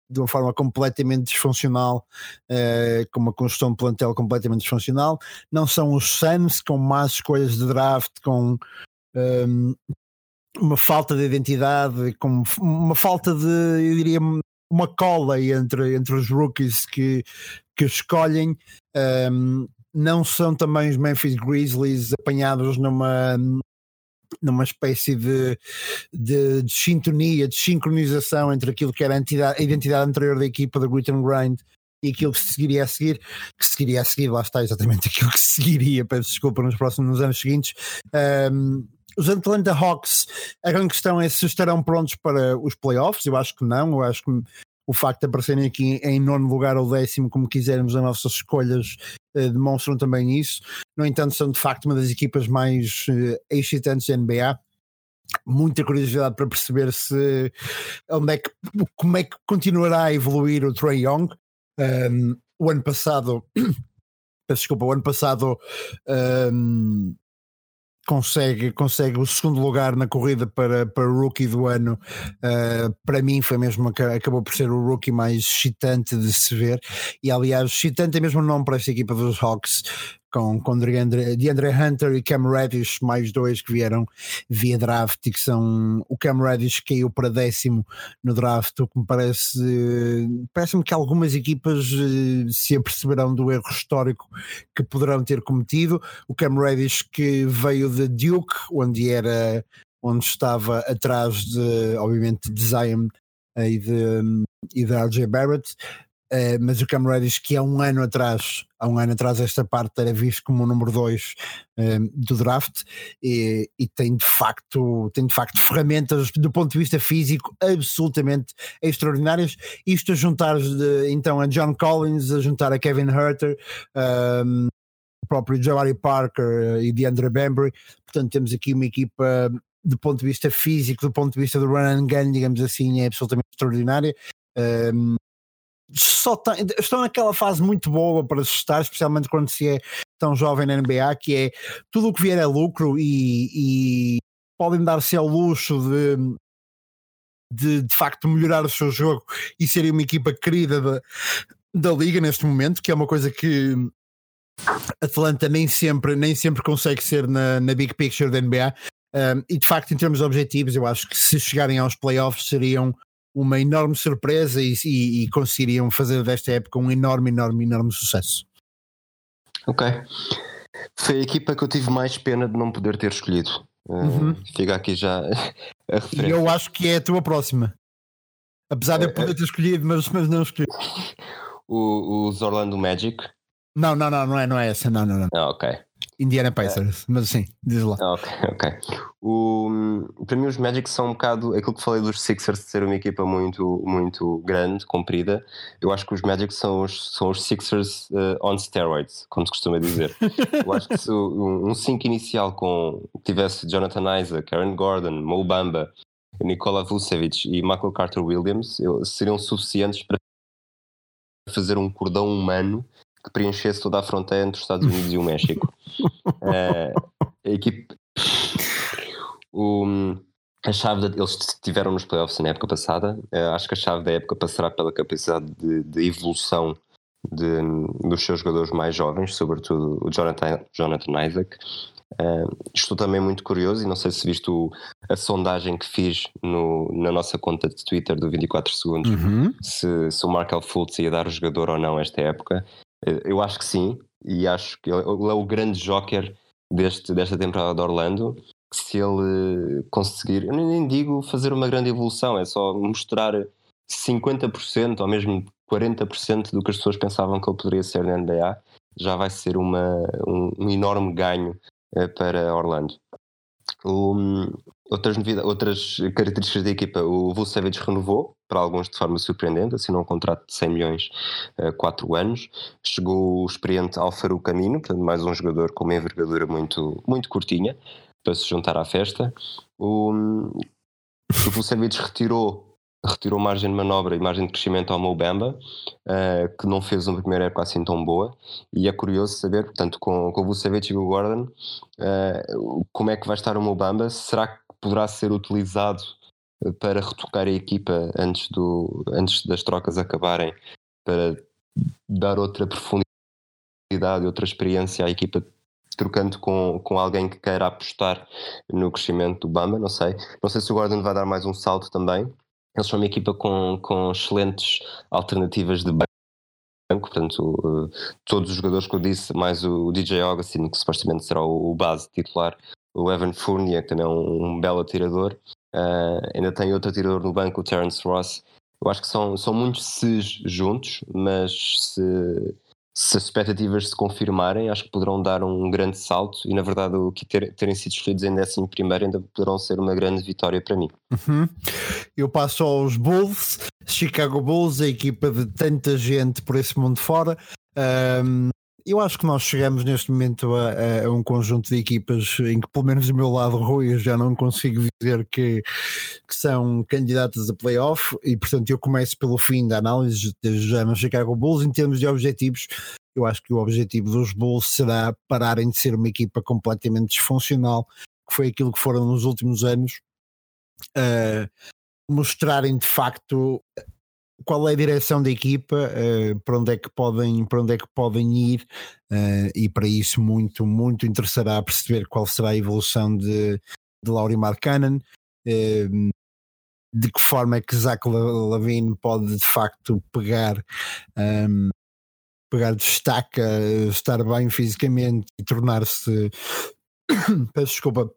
de uma forma completamente disfuncional, uh, com uma construção de plantel completamente disfuncional. Não são os Suns com más escolhas de draft, com um, ehm, uma falta de identidade, com uma falta de, eu diria, uma cola entre, entre os rookies que, que escolhem. Um, ehm, não são também os Memphis Grizzlies apanhados numa numa espécie de, de, de, sintonia, de sincronização entre aquilo que era a, entidade, a identidade anterior da equipa da Grit and Grind e aquilo que se seguiria a seguir, que seguiria a seguir, lá está exatamente aquilo que se seguiria, peço desculpa, nos próximos anos seguintes. Um, os Atlanta Hawks, a grande questão é se estarão prontos para os playoffs. Eu acho que não, eu acho que o facto de aparecerem aqui em nono lugar ou décimo, como quisermos, as nossas escolhas eh, demonstram também isso. No entanto, são de facto uma das equipas mais eh, excitantes da NBA. Muita curiosidade para perceber se onde é que, como é que continuará a evoluir o Trey Young. Um, o ano passado, desculpa, o ano passado um, consegue, consegue o segundo lugar na corrida para, para rookie do ano. Uh, para mim foi mesmo, acabou por ser o rookie mais excitante de se ver. E aliás, excitante é mesmo o nome para esta equipa dos Hawks com, com DeAndre, DeAndre Hunter e Cam Reddish, mais dois que vieram via draft e que são o Cam Reddish caiu para décimo no draft, o que me parece parece-me que algumas equipas eh, se aperceberão do erro histórico que poderão ter cometido. O Cam Reddish que veio de Duke, onde era onde estava atrás de, obviamente, de Zion e de, e de RJ Barrett, Uh, mas o Cam Reddish, que há um ano atrás, há um ano atrás, esta parte era visto como o número 2 uh, eh, do draft e, e, tem de facto tem de facto ferramentas do ponto de vista físico absolutamente extraordinárias. Isto a juntar de, então a John Collins, a juntar a Kevin Herter, um, ehm, o próprio Jabari Parker e DeAndre Bembry, portanto temos aqui uma equipa do ponto de vista físico, do ponto de vista do run and gun, digamos assim, é absolutamente extraordinária. Um, ehm, só tem, estão naquela fase muito boa para se estar, especialmente quando se é tão jovem na NBA, que é tudo o que vier é lucro e, e podem dar-se ao luxo de, de de facto melhorar o seu jogo e serem uma equipa querida da, da liga neste momento, que é uma coisa que Atlanta nem sempre, nem sempre consegue ser na, na big picture da NBA. Um, e de facto, em termos objetivos, eu acho que se chegarem aos playoffs seriam uma enorme surpresa e, e, e, conseguiriam fazer desta época um enorme, enorme, enorme sucesso. Ok. Foi a equipa que eu tive mais pena de não poder ter escolhido. Uh, uhum. Fica aqui já a referência. E eu acho que é a tua próxima. Apesar de eu poder ter escolhido, mas, mas não escolhi. O, os Orlando Magic. Não, não, não, não é, não é essa. Não, não, não. Ah, ok. Indiana Pacers, é. mas sim, diz lá. Ok, ok. O, para mim, os Magic são um bocado aquilo que falei dos Sixers de ser uma equipa muito, muito grande, comprida. Eu acho que os Magic são os, são os Sixers uh, on steroids, como se costuma dizer. Eu acho que se um 5 inicial com tivesse Jonathan Isaac, Aaron Gordon, Mo Bamba, Nikola Vucevic e Michael Carter Williams eu, seriam suficientes para fazer um cordão humano que preenchesse toda a fronteira entre os Estados Unidos e o México. uh, a equipe. O, a chave de, eles estiveram nos playoffs na época passada. Uh, acho que a chave da época passará pela capacidade de, de evolução de, dos seus jogadores mais jovens, sobretudo o Jonathan, Jonathan Isaac. Uh, estou também muito curioso e não sei se viste o, a sondagem que fiz no, na nossa conta de Twitter do 24 Segundos uhum. se, se o Markel Fultz ia dar o jogador ou não esta época. Eu acho que sim, e acho que ele é o grande joker deste, desta temporada de Orlando. Se ele conseguir, eu nem digo fazer uma grande evolução, é só mostrar 50% ou mesmo 40% do que as pessoas pensavam que ele poderia ser na NBA, já vai ser uma, um, um enorme ganho uh, para Orlando. Um, outras, outras características da equipa, o Vucevic renovou, para alguns de forma surpreendente, assinou um contrato de 100 milhões, 4 uh, anos. Chegou o experiente Alfaro Camino, portanto, mais um jogador com uma envergadura muito, muito curtinha. para se juntar à festa. O, o Vucevic retirou retirou margem de manobra e margem de crescimento ao Mobamba, uh, que não fez uma primeira época assim tão boa, e é curioso saber, portanto, com, com o Vucevic e o Gordon, uh, como é que vai estar o Mobamba, será que poderá ser utilizado para retocar a equipa antes, do, antes das trocas acabarem, para dar outra profundidade, outra experiência à equipa trocando com, com alguém que queira apostar no crescimento do Bamba, não sei. Não sei se o Gordon vai dar mais um salto também. Eles são uma equipa com, com excelentes alternativas de banco, portanto, todos os jogadores que eu disse, mais o DJ Augustine, que supostamente será o, base titular, o Evan Fournier, que também é um, um belo atirador, uh, ainda tem outro atirador no banco, o Terence Ross. Eu acho que são, são muitos ses juntos, mas se, se as expectativas se confirmarem, acho que poderão dar um grande salto e, na verdade, o que ter, terem sido escolhidos em 11 primeiro ainda poderão ser uma grande vitória para mim. Uhum. Eu passo aos Bulls, Chicago Bulls, a equipa de tanta gente por esse mundo fora. Um, eu acho que nós chegamos neste momento a, a, um conjunto de equipas em que, pelo menos do meu lado, Rui, já não consigo dizer que, que são candidatas a playoff e, portanto, eu começo pelo fim da análise, desde já no Chicago Bulls, em termos de objetivos. Eu acho que o objetivo dos Bulls será pararem de ser uma equipa completamente disfuncional, que foi aquilo que foram nos últimos anos, uh, mostrarem de facto qual é a direção da equipa, uh, para, onde é que podem, para onde é que podem ir, uh, e para isso muito, muito interessará perceber qual será a evolução de, de Laurie Markkanen, uh, de que forma é que Zach Lavine pode de facto pegar um, pegar destaque, estar bem fisicamente e tornar-se peço desculpa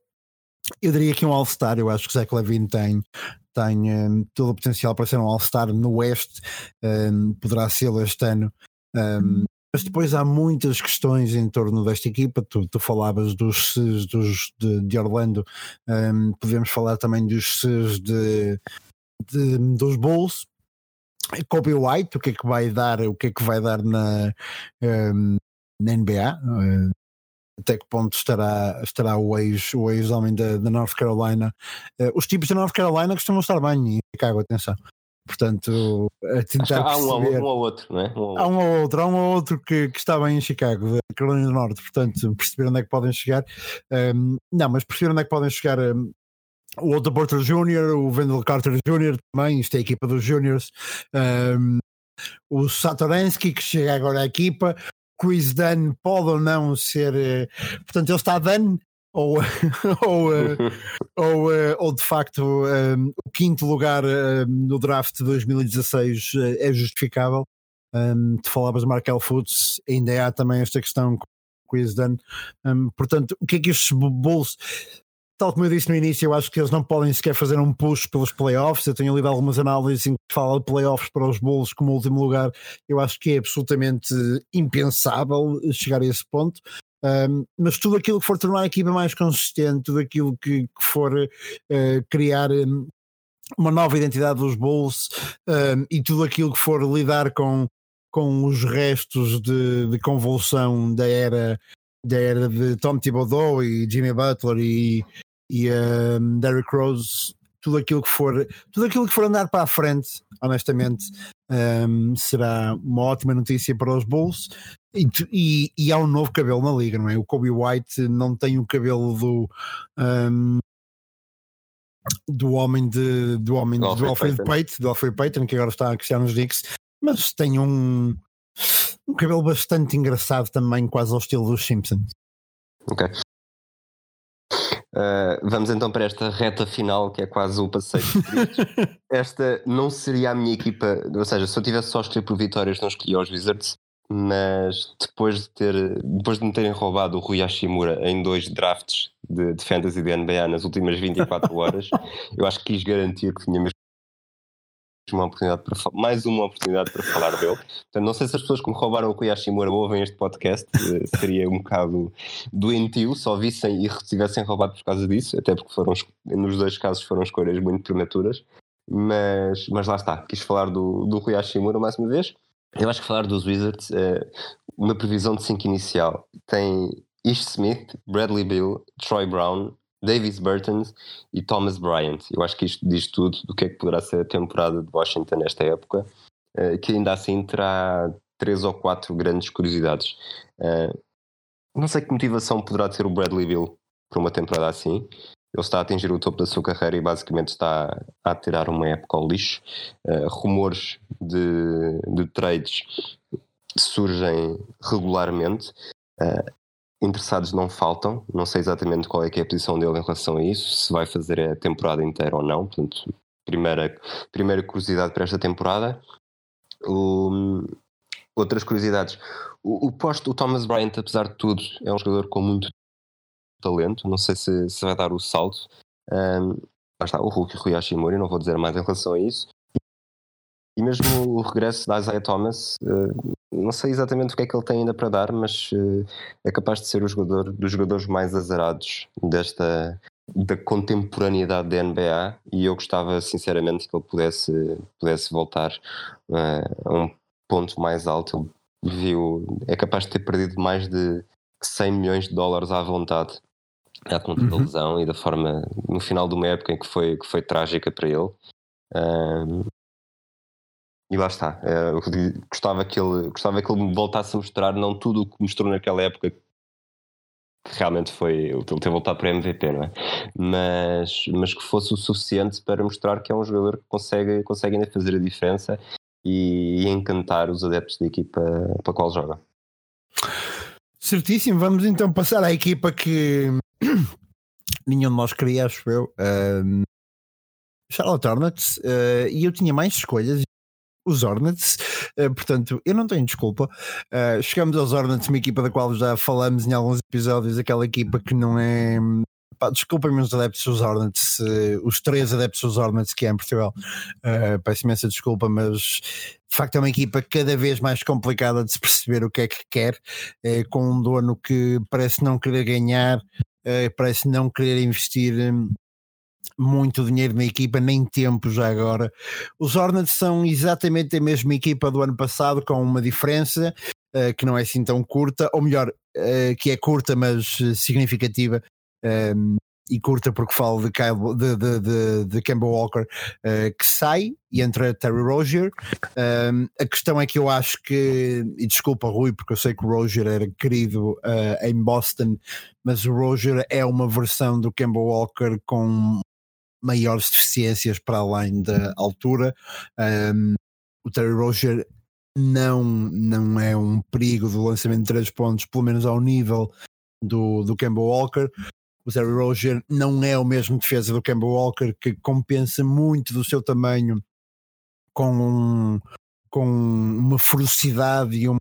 eu diria que um All-Star, eu acho que Zach Lavine tem, tem um, todo o potencial para ser um All-Star no Oeste, um, poderá ser este ano. Um, mas depois há muitas questões em torno desta equipa. Tu, tu falavas dos SES dos, de, de Orlando, um, podemos falar também dos SES de, de, dos Bulls. Kobe White, o que é que vai dar, o que é que vai dar na, na NBA? Até que ponto estará, estará o ex-homem ex da, da North Carolina. Uh, os tipos da North Carolina costumam estar bem em Chicago, atenção. Portanto, a tentar há um, um ou outro, não é? Um há um ou outro, há um ou outro que, que está bem em Chicago, da Carolina do Norte, portanto, perceber onde é que podem chegar. Um, não, mas perceber onde é que podem chegar um, o Otto Porter Jr., o Wendell Carter Jr. também, isto é a equipa dos Juniors. O Satoransky, que chega agora à equipa, Chris Dunn pode ou não ser. Eh, portanto, ele está Dunn ou, ou, eh, ou, eh, ou de facto um, o quinto lugar um, no draft de 2016 é justificável. Um, te falavas de Markel Fultz, ainda há também esta questão com Dunn. Um, portanto, o que é que estes Bulls tal como eu disse no início, eu acho que eles não podem sequer fazer um push pelos playoffs. Eu tenho lido algumas análises em que fala de playoffs para os Bulls como último lugar. Eu acho que é absolutamente impensável chegar a esse ponto. Um, mas tudo aquilo que for tornar a equipa mais consistente, tudo aquilo que, que for uh, criar um, uma nova identidade dos Bulls um, e tudo aquilo que for lidar com, com os restos de, de convulsão da era da era de Tom Thibodeau e Jimmy Butler e, e um, Derrick Rose, tudo aquilo que for, tudo aquilo que for andar para a frente, honestamente, um, será uma ótima notícia para os Bulls. E, e, e, há um novo cabelo na liga, não é? O Kobe White não tem o cabelo do um, do homem de do homem do, do Alfred Payton, do Alfred Payton, que agora está a nos Knicks, mas tem um um cabelo bastante engraçado também, quase ao estilo dos Simpsons. Ok. Uh, vamos então para esta reta final, que é quase o passeio Esta não seria a minha equipa, ou seja, se eu tivesse só escolher por vitórias, não escolhia os Wizards, mas depois de, ter, depois de me terem roubado o Rui Hashimura em dois drafts de, de fantasy da NBA nas últimas 24 horas, eu acho que quis garantir que tinha mesmo uma oportunidade para, mais uma oportunidade para falar dele. Portanto, não sei se as pessoas que me roubaram o Koyashimura ouvem este podcast, eh, seria um bocado doentio só vissem e tivessem roubado por causa disso, até porque foram, nos dois casos foram escolhas muito prematuras. Mas, mas lá está, quis falar do, do Rui Hashimura mais uma vez. Eu acho que falar dos Wizards, é uma previsão de 5 inicial tem Ish Smith, Bradley Bill, Troy Brown, Davis Burton e Thomas Bryant. Eu acho que isto diz tudo do que é que poderá ser a temporada de Washington nesta época, uh, que ainda assim terá três ou quatro grandes curiosidades. Uh, não sei que motivação poderá ter o Bradley Bill para uma temporada assim. Ele está a atingir o topo da sua carreira e basicamente está a tirar uma época ao lixo. Uh, rumores de, de, trades surgem regularmente. Interessados não faltam. Não sei exatamente qual é, é a posição dele em relação a isso, se vai fazer a temporada inteira ou não. Portanto, primeira, primeira curiosidade para esta temporada. O, outras curiosidades. O, o posto, o Thomas Bryant, apesar de tudo, é um jogador com muito talento. Não sei se, se vai dar o salto. Um, está, o Hulk Rui Hashimori, não vou dizer mais em relação a isso. E mesmo o regresso da Isaiah Thomas, uh, não sei exatamente o que é que ele tem ainda para dar, mas uh, é capaz de ser o jogador dos jogadores mais azarados desta da contemporaneidade da NBA e eu gostava sinceramente que ele pudesse, pudesse voltar uh, a um ponto mais alto. Ele viu, é capaz de ter perdido mais de 100 milhões de dólares à vontade à conta uhum. da lesão e da forma no final de uma época em que foi, que foi trágica para ele. Um, e lá está. Uh, gostava, que ele, gostava que ele me voltasse a mostrar não tudo o que mostrou naquela época que realmente foi ele ter voltado para MVP, não é? Mas, mas que fosse o suficiente para mostrar que é um jogador que consegue, consegue ainda fazer a diferença e, e encantar os adeptos da equipa para a qual joga. Certíssimo, vamos então passar à equipa que nenhum de nós queria, acho eu. Um, Charlotte Hornets, uh, e eu tinha mais escolhas. Os Hornets, uh, portanto, eu não tenho desculpa. Uh, chegamos aos Hornets, uma equipa da qual já falamos em alguns episódios, aquela equipa que não é desculpem-me os adeptos dos Hornets, uh, os três adeptos dos Hornets que há em Portugal. Peço imensa desculpa, mas de facto é uma equipa cada vez mais complicada de se perceber o que é que quer, com um dono que parece não querer ganhar, parece não querer investir. Muito dinheiro na equipa, nem tempo já agora. Os Hornets são exatamente a mesma equipa do ano passado, com uma diferença uh, que não é assim tão curta, ou melhor, uh, que é curta, mas significativa, um, e curta porque falo de, Kyle, de, de, de, de Kemba Walker uh, que sai e entra Terry Rozier. Um, a questão é que eu acho que, e desculpa Rui, porque eu sei que o Rozier era querido uh, em Boston, mas o Rozier é uma versão do Kemba Walker com maiores deficiências para além da altura. Um, o Terry Rozier não, não é um perigo do lançamento de três pontos, pelo menos ao nível do, do Kemba Walker. O Terry Rozier não é o mesmo defesa do Kemba Walker, que compensa muito do seu tamanho com, um, com uma ferocidade e uma.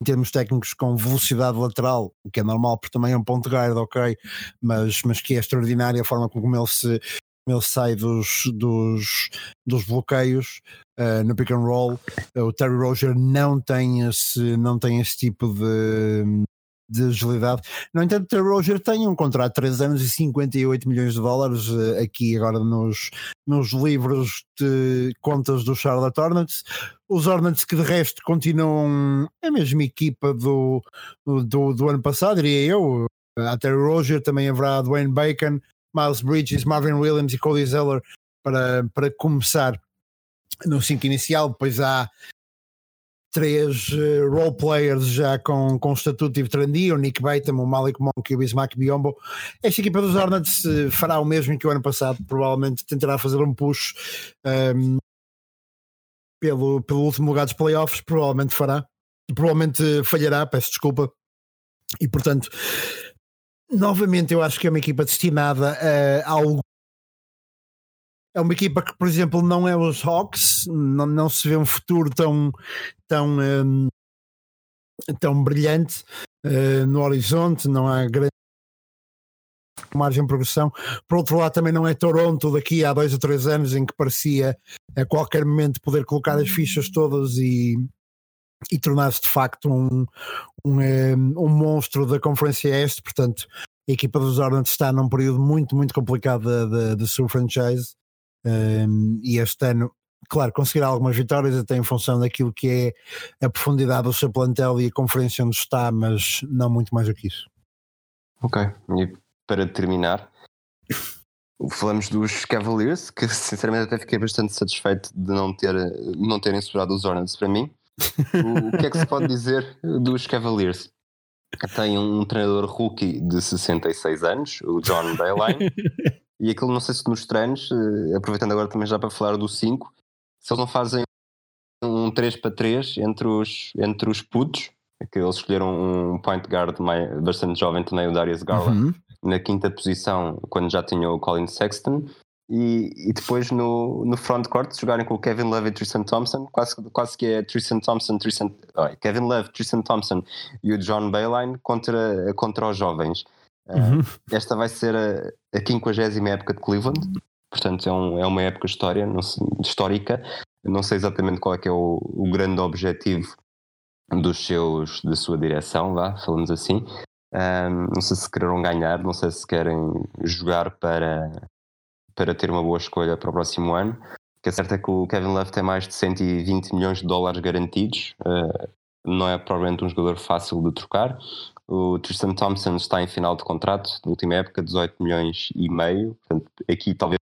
Em termos técnicos, com velocidade lateral, o que é normal, porque também é um ponto guard, ok, mas, mas que é extraordinária a forma como ele se, ele sai dos, dos, dos bloqueios uh, no pick and roll. O Terry Rozier não tem esse, não tem esse tipo de, de agilidade. No entanto, o Roger tem um contrato de 3 anos e 58 milhões de dólares uh, aqui agora nos, nos livros de contas do Charlotte Hornets. Os Hornets que de resto continuam a mesma equipa do, do, do ano passado, diria eu. Há Terry Roger, também haverá Dwayne Bacon, Miles Bridges, Marvin Williams e Cody Zeller para, para começar no 5 inicial. Depois há três uh, role players já com, com estatuto de veterania, o Nick Bateman, o Malik Monk e o Bismack Biombo. Esta equipa dos Hornets fará o mesmo que o ano passado, provavelmente tentará fazer um push um, ehm, pelo, pelo último lugar dos playoffs, provavelmente fará, provavelmente falhará, peço desculpa, e portanto. Novamente, eu acho que é uma equipa destinada a algo é uma equipa que, por exemplo, não é os Hawks, não, não se vê um futuro tão, tão, um, tão brilhante uh, no horizonte, não há grande margem de progressão. Por outro lado, também não é Toronto daqui a dois ou três anos em que parecia a qualquer momento poder colocar as fichas todas e, e tornar-se de facto um, um, um, um monstro da Conferência Este. Portanto, a equipa dos Hornets está num período muito, muito complicado da sua franchise um, e este ano, claro, conseguirá algumas vitórias até em função daquilo que é a profundidade do seu plantel e a conferência onde está, mas não muito mais do que isso. Ok, e para terminar, falamos dos Cavaliers, que sinceramente até fiquei bastante satisfeito de não, ter, não terem superado os Hornets para mim. O, o que é que se pode dizer dos Cavaliers? Tem um treinador rookie de 66 anos, o John Bayline, e aquilo não sei se nos treinos, eh, aproveitando agora também já para falar do 5, se eles não fazem um 3 para 3 entre os, entre os putos, que eles escolheram um point guard bastante jovem também, o Darius Garland, uhum. na quinta posição, quando já tinha o Colin Sexton, e, e, depois no, no frontcourt jogarem com o Kevin Love e Tristan Thompson, quase, quase que é Tristan Thompson, Tristan, oh, Kevin Love, Tristan Thompson e o John Bayline contra, contra os jovens. Ah, uhum. Uh, esta vai ser a, a 50 época de Cleveland, portanto é, um, é uma época história, não sei, histórica. Não sei exatamente qual é que é o, o grande objetivo dos seus, da sua direção, vá, falamos assim. Um, não sei se quererão ganhar, não sei se querem jogar para, para ter uma boa escolha para o próximo ano. O que é certo é que o Kevin Love tem mais de 120 milhões de dólares garantidos, uh, não é provavelmente um jogador fácil de trocar. O Tristan Thompson está em final de contrato, na última época, 18 milhões e meio. Portanto, aqui talvez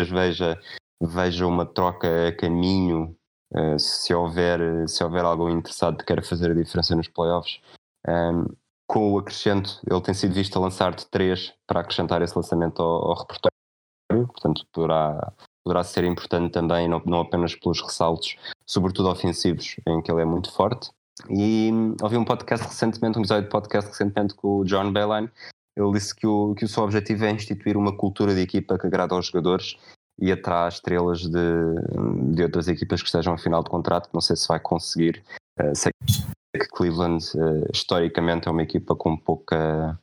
veja, veja uma troca a caminho Uh, se, houver, se houver algum interessado que queira fazer a diferença nos playoffs. Um, com o acrescento, ele tem sido visto a lançar de 3 para acrescentar esse lançamento ao, ao repertório, portanto poderá, poderá ser importante também, não, não apenas pelos ressaltos, sobretudo ofensivos, em que ele é muito forte. E ouvi um podcast recentemente, um episódio de podcast recentemente com o John Bayline. Ele disse que o, que o seu objetivo é instituir uma cultura de equipa que agrada aos jogadores e atrás estrelas de, de outras equipas que estejam a final de contrato. Não sei se vai conseguir. Uh, sei que Cleveland, uh, historicamente, é uma equipa com pouca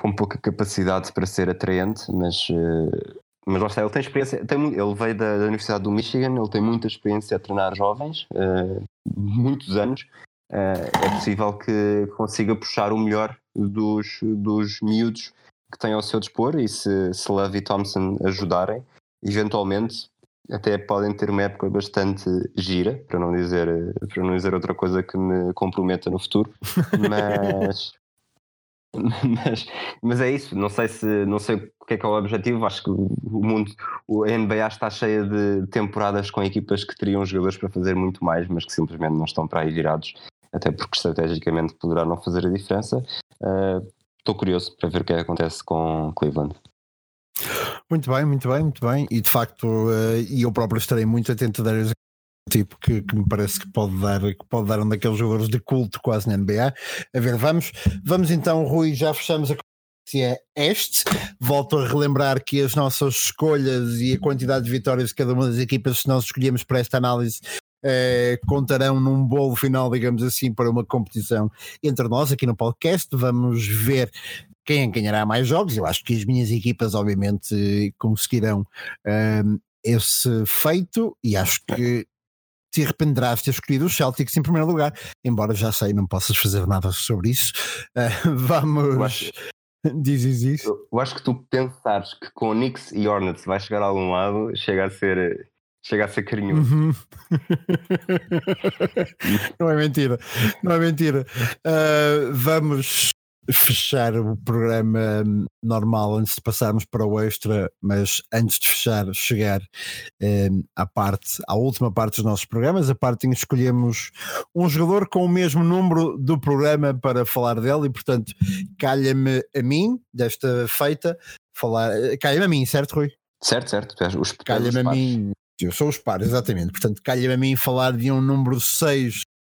com pouca capacidade para ser atraente, mas, uh, mas lá está, ele tem experiência, tem, ele veio da, da, Universidade do Michigan, ele tem muita experiência a treinar jovens, uh, muitos anos. Uh, é possível que consiga puxar o melhor dos, dos miúdos que têm ao seu dispor e se, se Love e Thompson ajudarem, eventualmente até podem ter uma época bastante gira, para não dizer, para não dizer outra coisa que me comprometa no futuro, mas, mas, mas é isso, não sei se não sei o que é que é o objetivo, acho que o mundo, a NBA está cheia de temporadas com equipas que teriam jogadores para fazer muito mais, mas que simplesmente não estão para aí virados, até porque estrategicamente poderá não fazer a diferença. Estou curioso para ver o que, é que acontece com Cleveland. Muito bem, muito bem, muito bem. E de facto, uh, eu próprio estarei muito atento a dar tipo que, que, me parece que pode dar que pode dar um daqueles jogadores de culto quase na NBA. A ver, vamos, vamos então, Rui, já fechamos a é este. Volto a relembrar que as nossas escolhas e a quantidade de vitórias de cada uma das equipas, se nós escolhemos para esta análise, eh, contarão num bolo final, digamos assim, para uma competição entre nós aqui no podcast. Vamos ver quem ganhará mais jogos. Eu acho que as minhas equipas, obviamente, conseguirão ehm, esse feito e acho que te arrependerás de ter escolhido os Celtics em primeiro lugar, embora já sei, não possas fazer nada sobre isso. Uh, vamos. Dizes isso? Eu acho que tu pensares que com Knicks e Hornets vai chegar a algum lado, chega a ser Chega a ser carinhoso. Uhum. não é mentira, não é mentira. Uh, vamos fechar o programa normal antes de passarmos para o extra, mas antes de fechar, chegar um, à parte, à última parte dos nossos programas, a parte em que escolhemos um jogador com o mesmo número do programa para falar dele e portanto calha-me a mim, desta feita, falar, calha-me a mim, certo Rui? Certo, certo, os calha-me a mim eu sou os pares, exatamente. Portanto, calha-me a mim falar de um número 6 uh,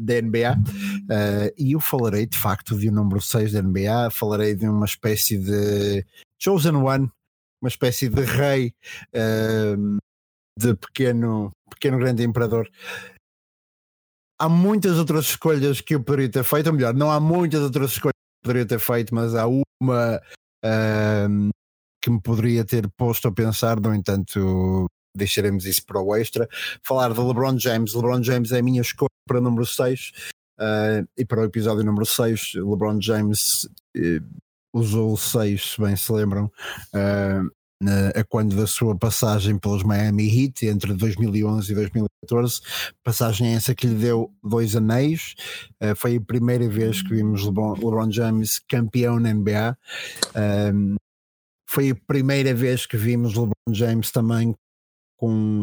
da NBA uh, e eu falarei de facto de um número 6 da NBA, falarei de uma espécie de Chosen One, uma espécie de rei uh, de pequeno, pequeno grande imperador. Há muitas outras escolhas que eu poderia ter feito, ou melhor, não há muitas outras escolhas que eu poderia ter feito, mas há uma uh, que me poderia ter posto a pensar, no entanto, deixaremos isso para o extra. Falar de LeBron James. LeBron James é a minha escolha para o número 6. Uh, eh, e para o episódio número 6, LeBron James uh, usou o 6, se bem se lembram, uh, a quando da sua passagem pelos Miami Heat entre 2011 e 2014, passagem essa que lhe deu dois anéis, uh, foi a primeira vez que vimos LeBron, LeBron James campeão na NBA, foi a primeira vez que vimos LeBron James também com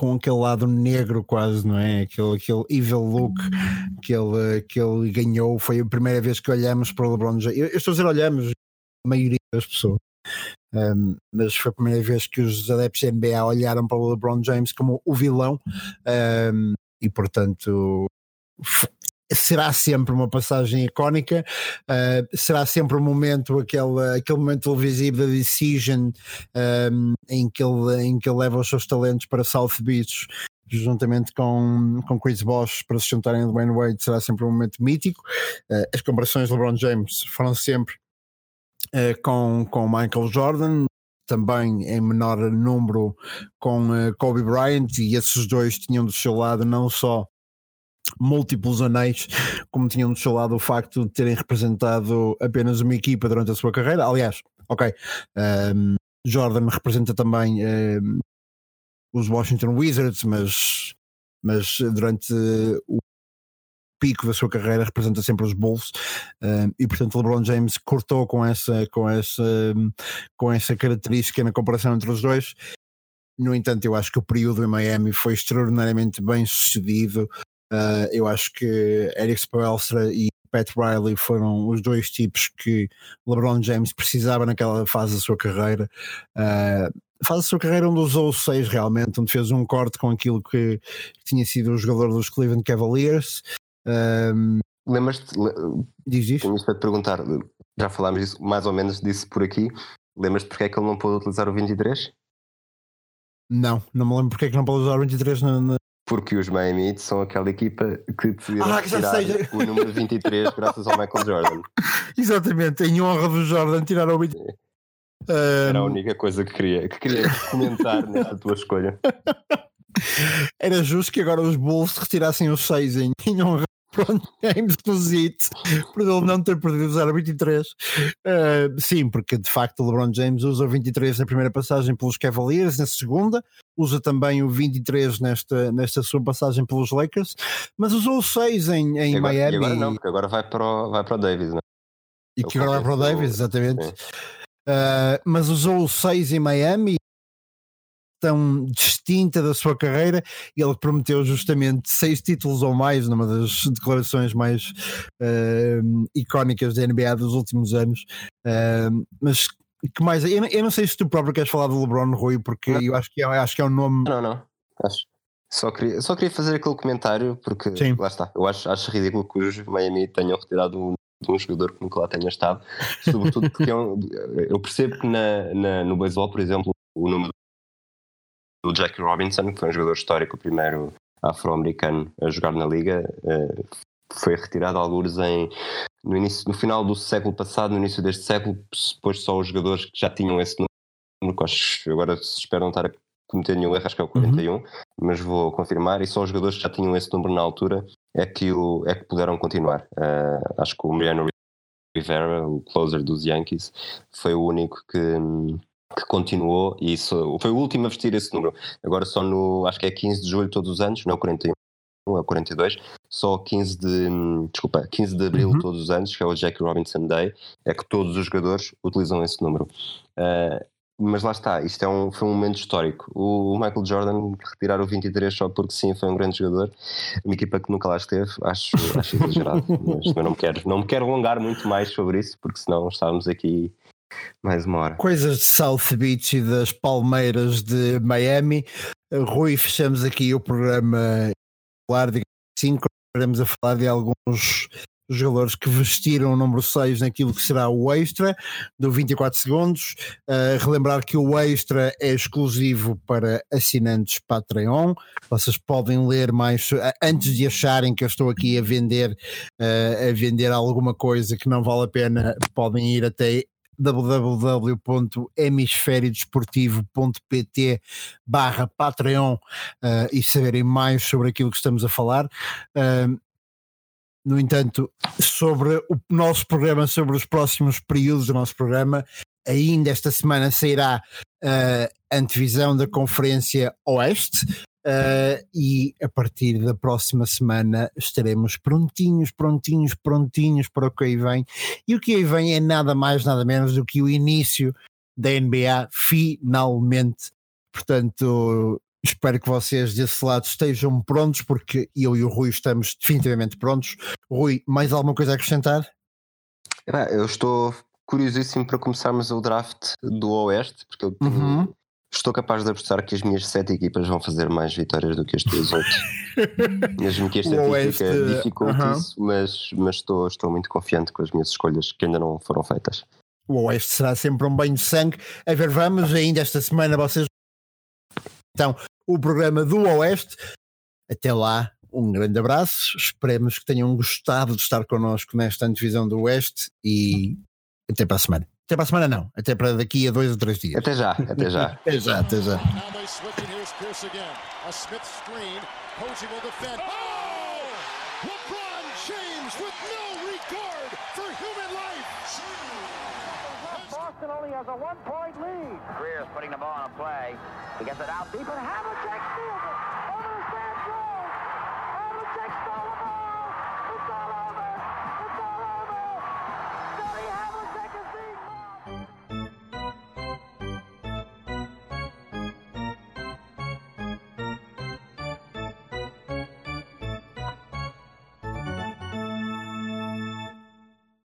com aquele lado negro quase, não é? Aquele, aquele evil look que ele, que ele ganhou. Foi a primeira vez que olhamos para o LeBron James. Eu, eu estou a dizer olhamos, a maioria das pessoas. Um, mas foi a primeira vez que os adeptos da NBA olharam para o LeBron James como o vilão um, e portanto será sempre uma passagem icónica, uh, será sempre um momento, aquele, aquele momento televisivo da Decision um, em, que ele, em que ele leva os seus talentos para South Beach juntamente com, com Chris Bosh para se juntarem a Dwayne Wade. Será sempre um momento mítico. Uh, as comparações de LeBron James foram sempre uh, com, com Michael Jordan também em menor número com Kobe Bryant e esses dois tinham do seu lado não só múltiplos anéis, como tinham do seu lado o facto de terem representado apenas uma equipa durante a sua carreira. Aliás, ok, um, Jordan representa também um, os Washington Wizards, mas, mas durante o pico da sua carreira representa sempre os Bulls um, e portanto LeBron James cortou com essa com essa com essa característica na comparação entre os dois no entanto, eu acho que o período em Miami foi extraordinariamente bem sucedido. Uh, eu acho que Eric Spoelstra e Pat Riley foram os dois tipos que LeBron James precisava naquela fase da sua carreira. Uh, fase da sua carreira onde usou o 6 realmente, onde fez um corte com aquilo que, tinha sido o jogador dos Cleveland Cavaliers. Um, Lembras-te? Diz isto? Tenho para te perguntar, já falámos disso, mais ou menos disso por aqui. Lembras-te porque é que ele não pôde utilizar o 23? Não, não me lembro porque é que não pôde usar o 23 na, na, porque os Miami Heat são aquela equipa que decidiram ah, o número 23 graças ao Michael Jordan. Exatamente, em honra do Jordan tiraram o 23. Era a única coisa que queria, que queria comentar nessa tua escolha. Era justo que agora os Bulls retirassem os 6 em, em honra Pronto, James Posite, por ele não ter perdido usar o 23. Uh, sim, porque de facto o LeBron James usa o 23 na primeira passagem pelos Cavaliers, na segunda, usa também o 23 nesta, nesta sua passagem pelos Lakers, mas usou o 6 em, em agora, Miami. Agora não, porque agora vai para o, vai para o Davis, não? E que agora vai para o Davis, exatamente. Uh, mas usou o 6 em Miami tão distinta da sua carreira e ele prometeu justamente seis títulos ou mais numa das declarações mais uh, icónicas da NBA dos últimos anos. Uh, mas que mais? Eu, eu, não sei se tu próprio queres falar do LeBron Rui, porque não. eu acho que, é, acho que é um nome. Não, não. Acho. Só queria, só queria fazer aquele comentário porque Sim. lá está. Eu acho, acho ridículo que os Miami tenham retirado um, um jogador que nunca lá tenha estado, sobretudo porque é um, eu percebo que na, na, no beisebol, por exemplo, o número do Jackie Robinson, que foi um jogador histórico, o primeiro afro-americano a jogar na liga, uh, foi retirado alguns em no, início, no final do século passado, no início deste século, depois só os jogadores que já tinham esse número, que agora se espero não estar a cometer nenhum erro, acho que é o 41, uhum. mas vou confirmar, e só os jogadores que já tinham esse número na altura é que, o, é que puderam continuar. Uh, acho que o Mariano Rivera, o closer dos Yankees, foi o único que, que continuou e isso foi o último a vestir esse número. Agora só no, acho que é 15 de julho todos os anos, não é o 41, é o 42, só 15 de, desculpa, 15 de abril uhum. todos os anos, que é o Jack Robinson Day, é que todos os jogadores utilizam esse número. Uh, mas lá está, isto é um, foi um momento histórico. O, Michael Jordan retirar o 23 só porque sim, foi um grande jogador. Uma equipa que nunca lá esteve, acho, acho exagerado. mas não me, quero, não me quero alongar muito mais sobre isso, porque senão estávamos aqui mais uma hora. Coisas de South Beach e das Palmeiras de Miami. Rui, fechamos aqui o programa de 5. Estaremos a falar de alguns jogadores que vestiram o número 6 naquilo que será o extra do 24 segundos. Uh, relembrar que o extra é exclusivo para assinantes Patreon. Vocês podem ler mais uh, antes de acharem que eu estou aqui a vender uh, a vender alguma coisa que não vale a pena, podem ir até www.hemisfériodesportivo.pt barra Patreon uh, e saberem mais sobre aquilo que estamos a falar. Uh, no entanto, sobre o nosso programa, sobre os próximos períodos do nosso programa, ainda esta semana sairá a antevisão da Conferência Oeste. Uh, e a partir da próxima semana estaremos prontinhos, prontinhos, prontinhos para o que aí vem. E o que aí vem é nada mais, nada menos do que o início da NBA, finalmente. Portanto, espero que vocês desse lado estejam prontos, porque eu e o Rui estamos definitivamente prontos. Rui, mais alguma coisa a acrescentar? Eu estou curiosíssimo para começarmos o draft do Oeste, porque eu tenho, uhum. Estou capaz de apostar que as minhas sete equipas vão fazer mais vitórias do que as tuas oito. Mesmo que a estatística dificulte uhum. isso, mas, mas estou, estou muito confiante com as minhas escolhas que ainda não foram feitas. O Oeste será sempre um banho de sangue. A ver, vamos, ainda esta semana vocês. Então, o programa do Oeste. Até lá, um grande abraço. Esperemos que tenham gostado de estar connosco nesta antevisão do Oeste e até para a semana. Até para a semana não, até para daqui a dois ou três dias. Até já, até já. até já, até já. Boston only has a one-point lead. Greer's putting the ball on a play. He gets it out deep, and Havlicek steals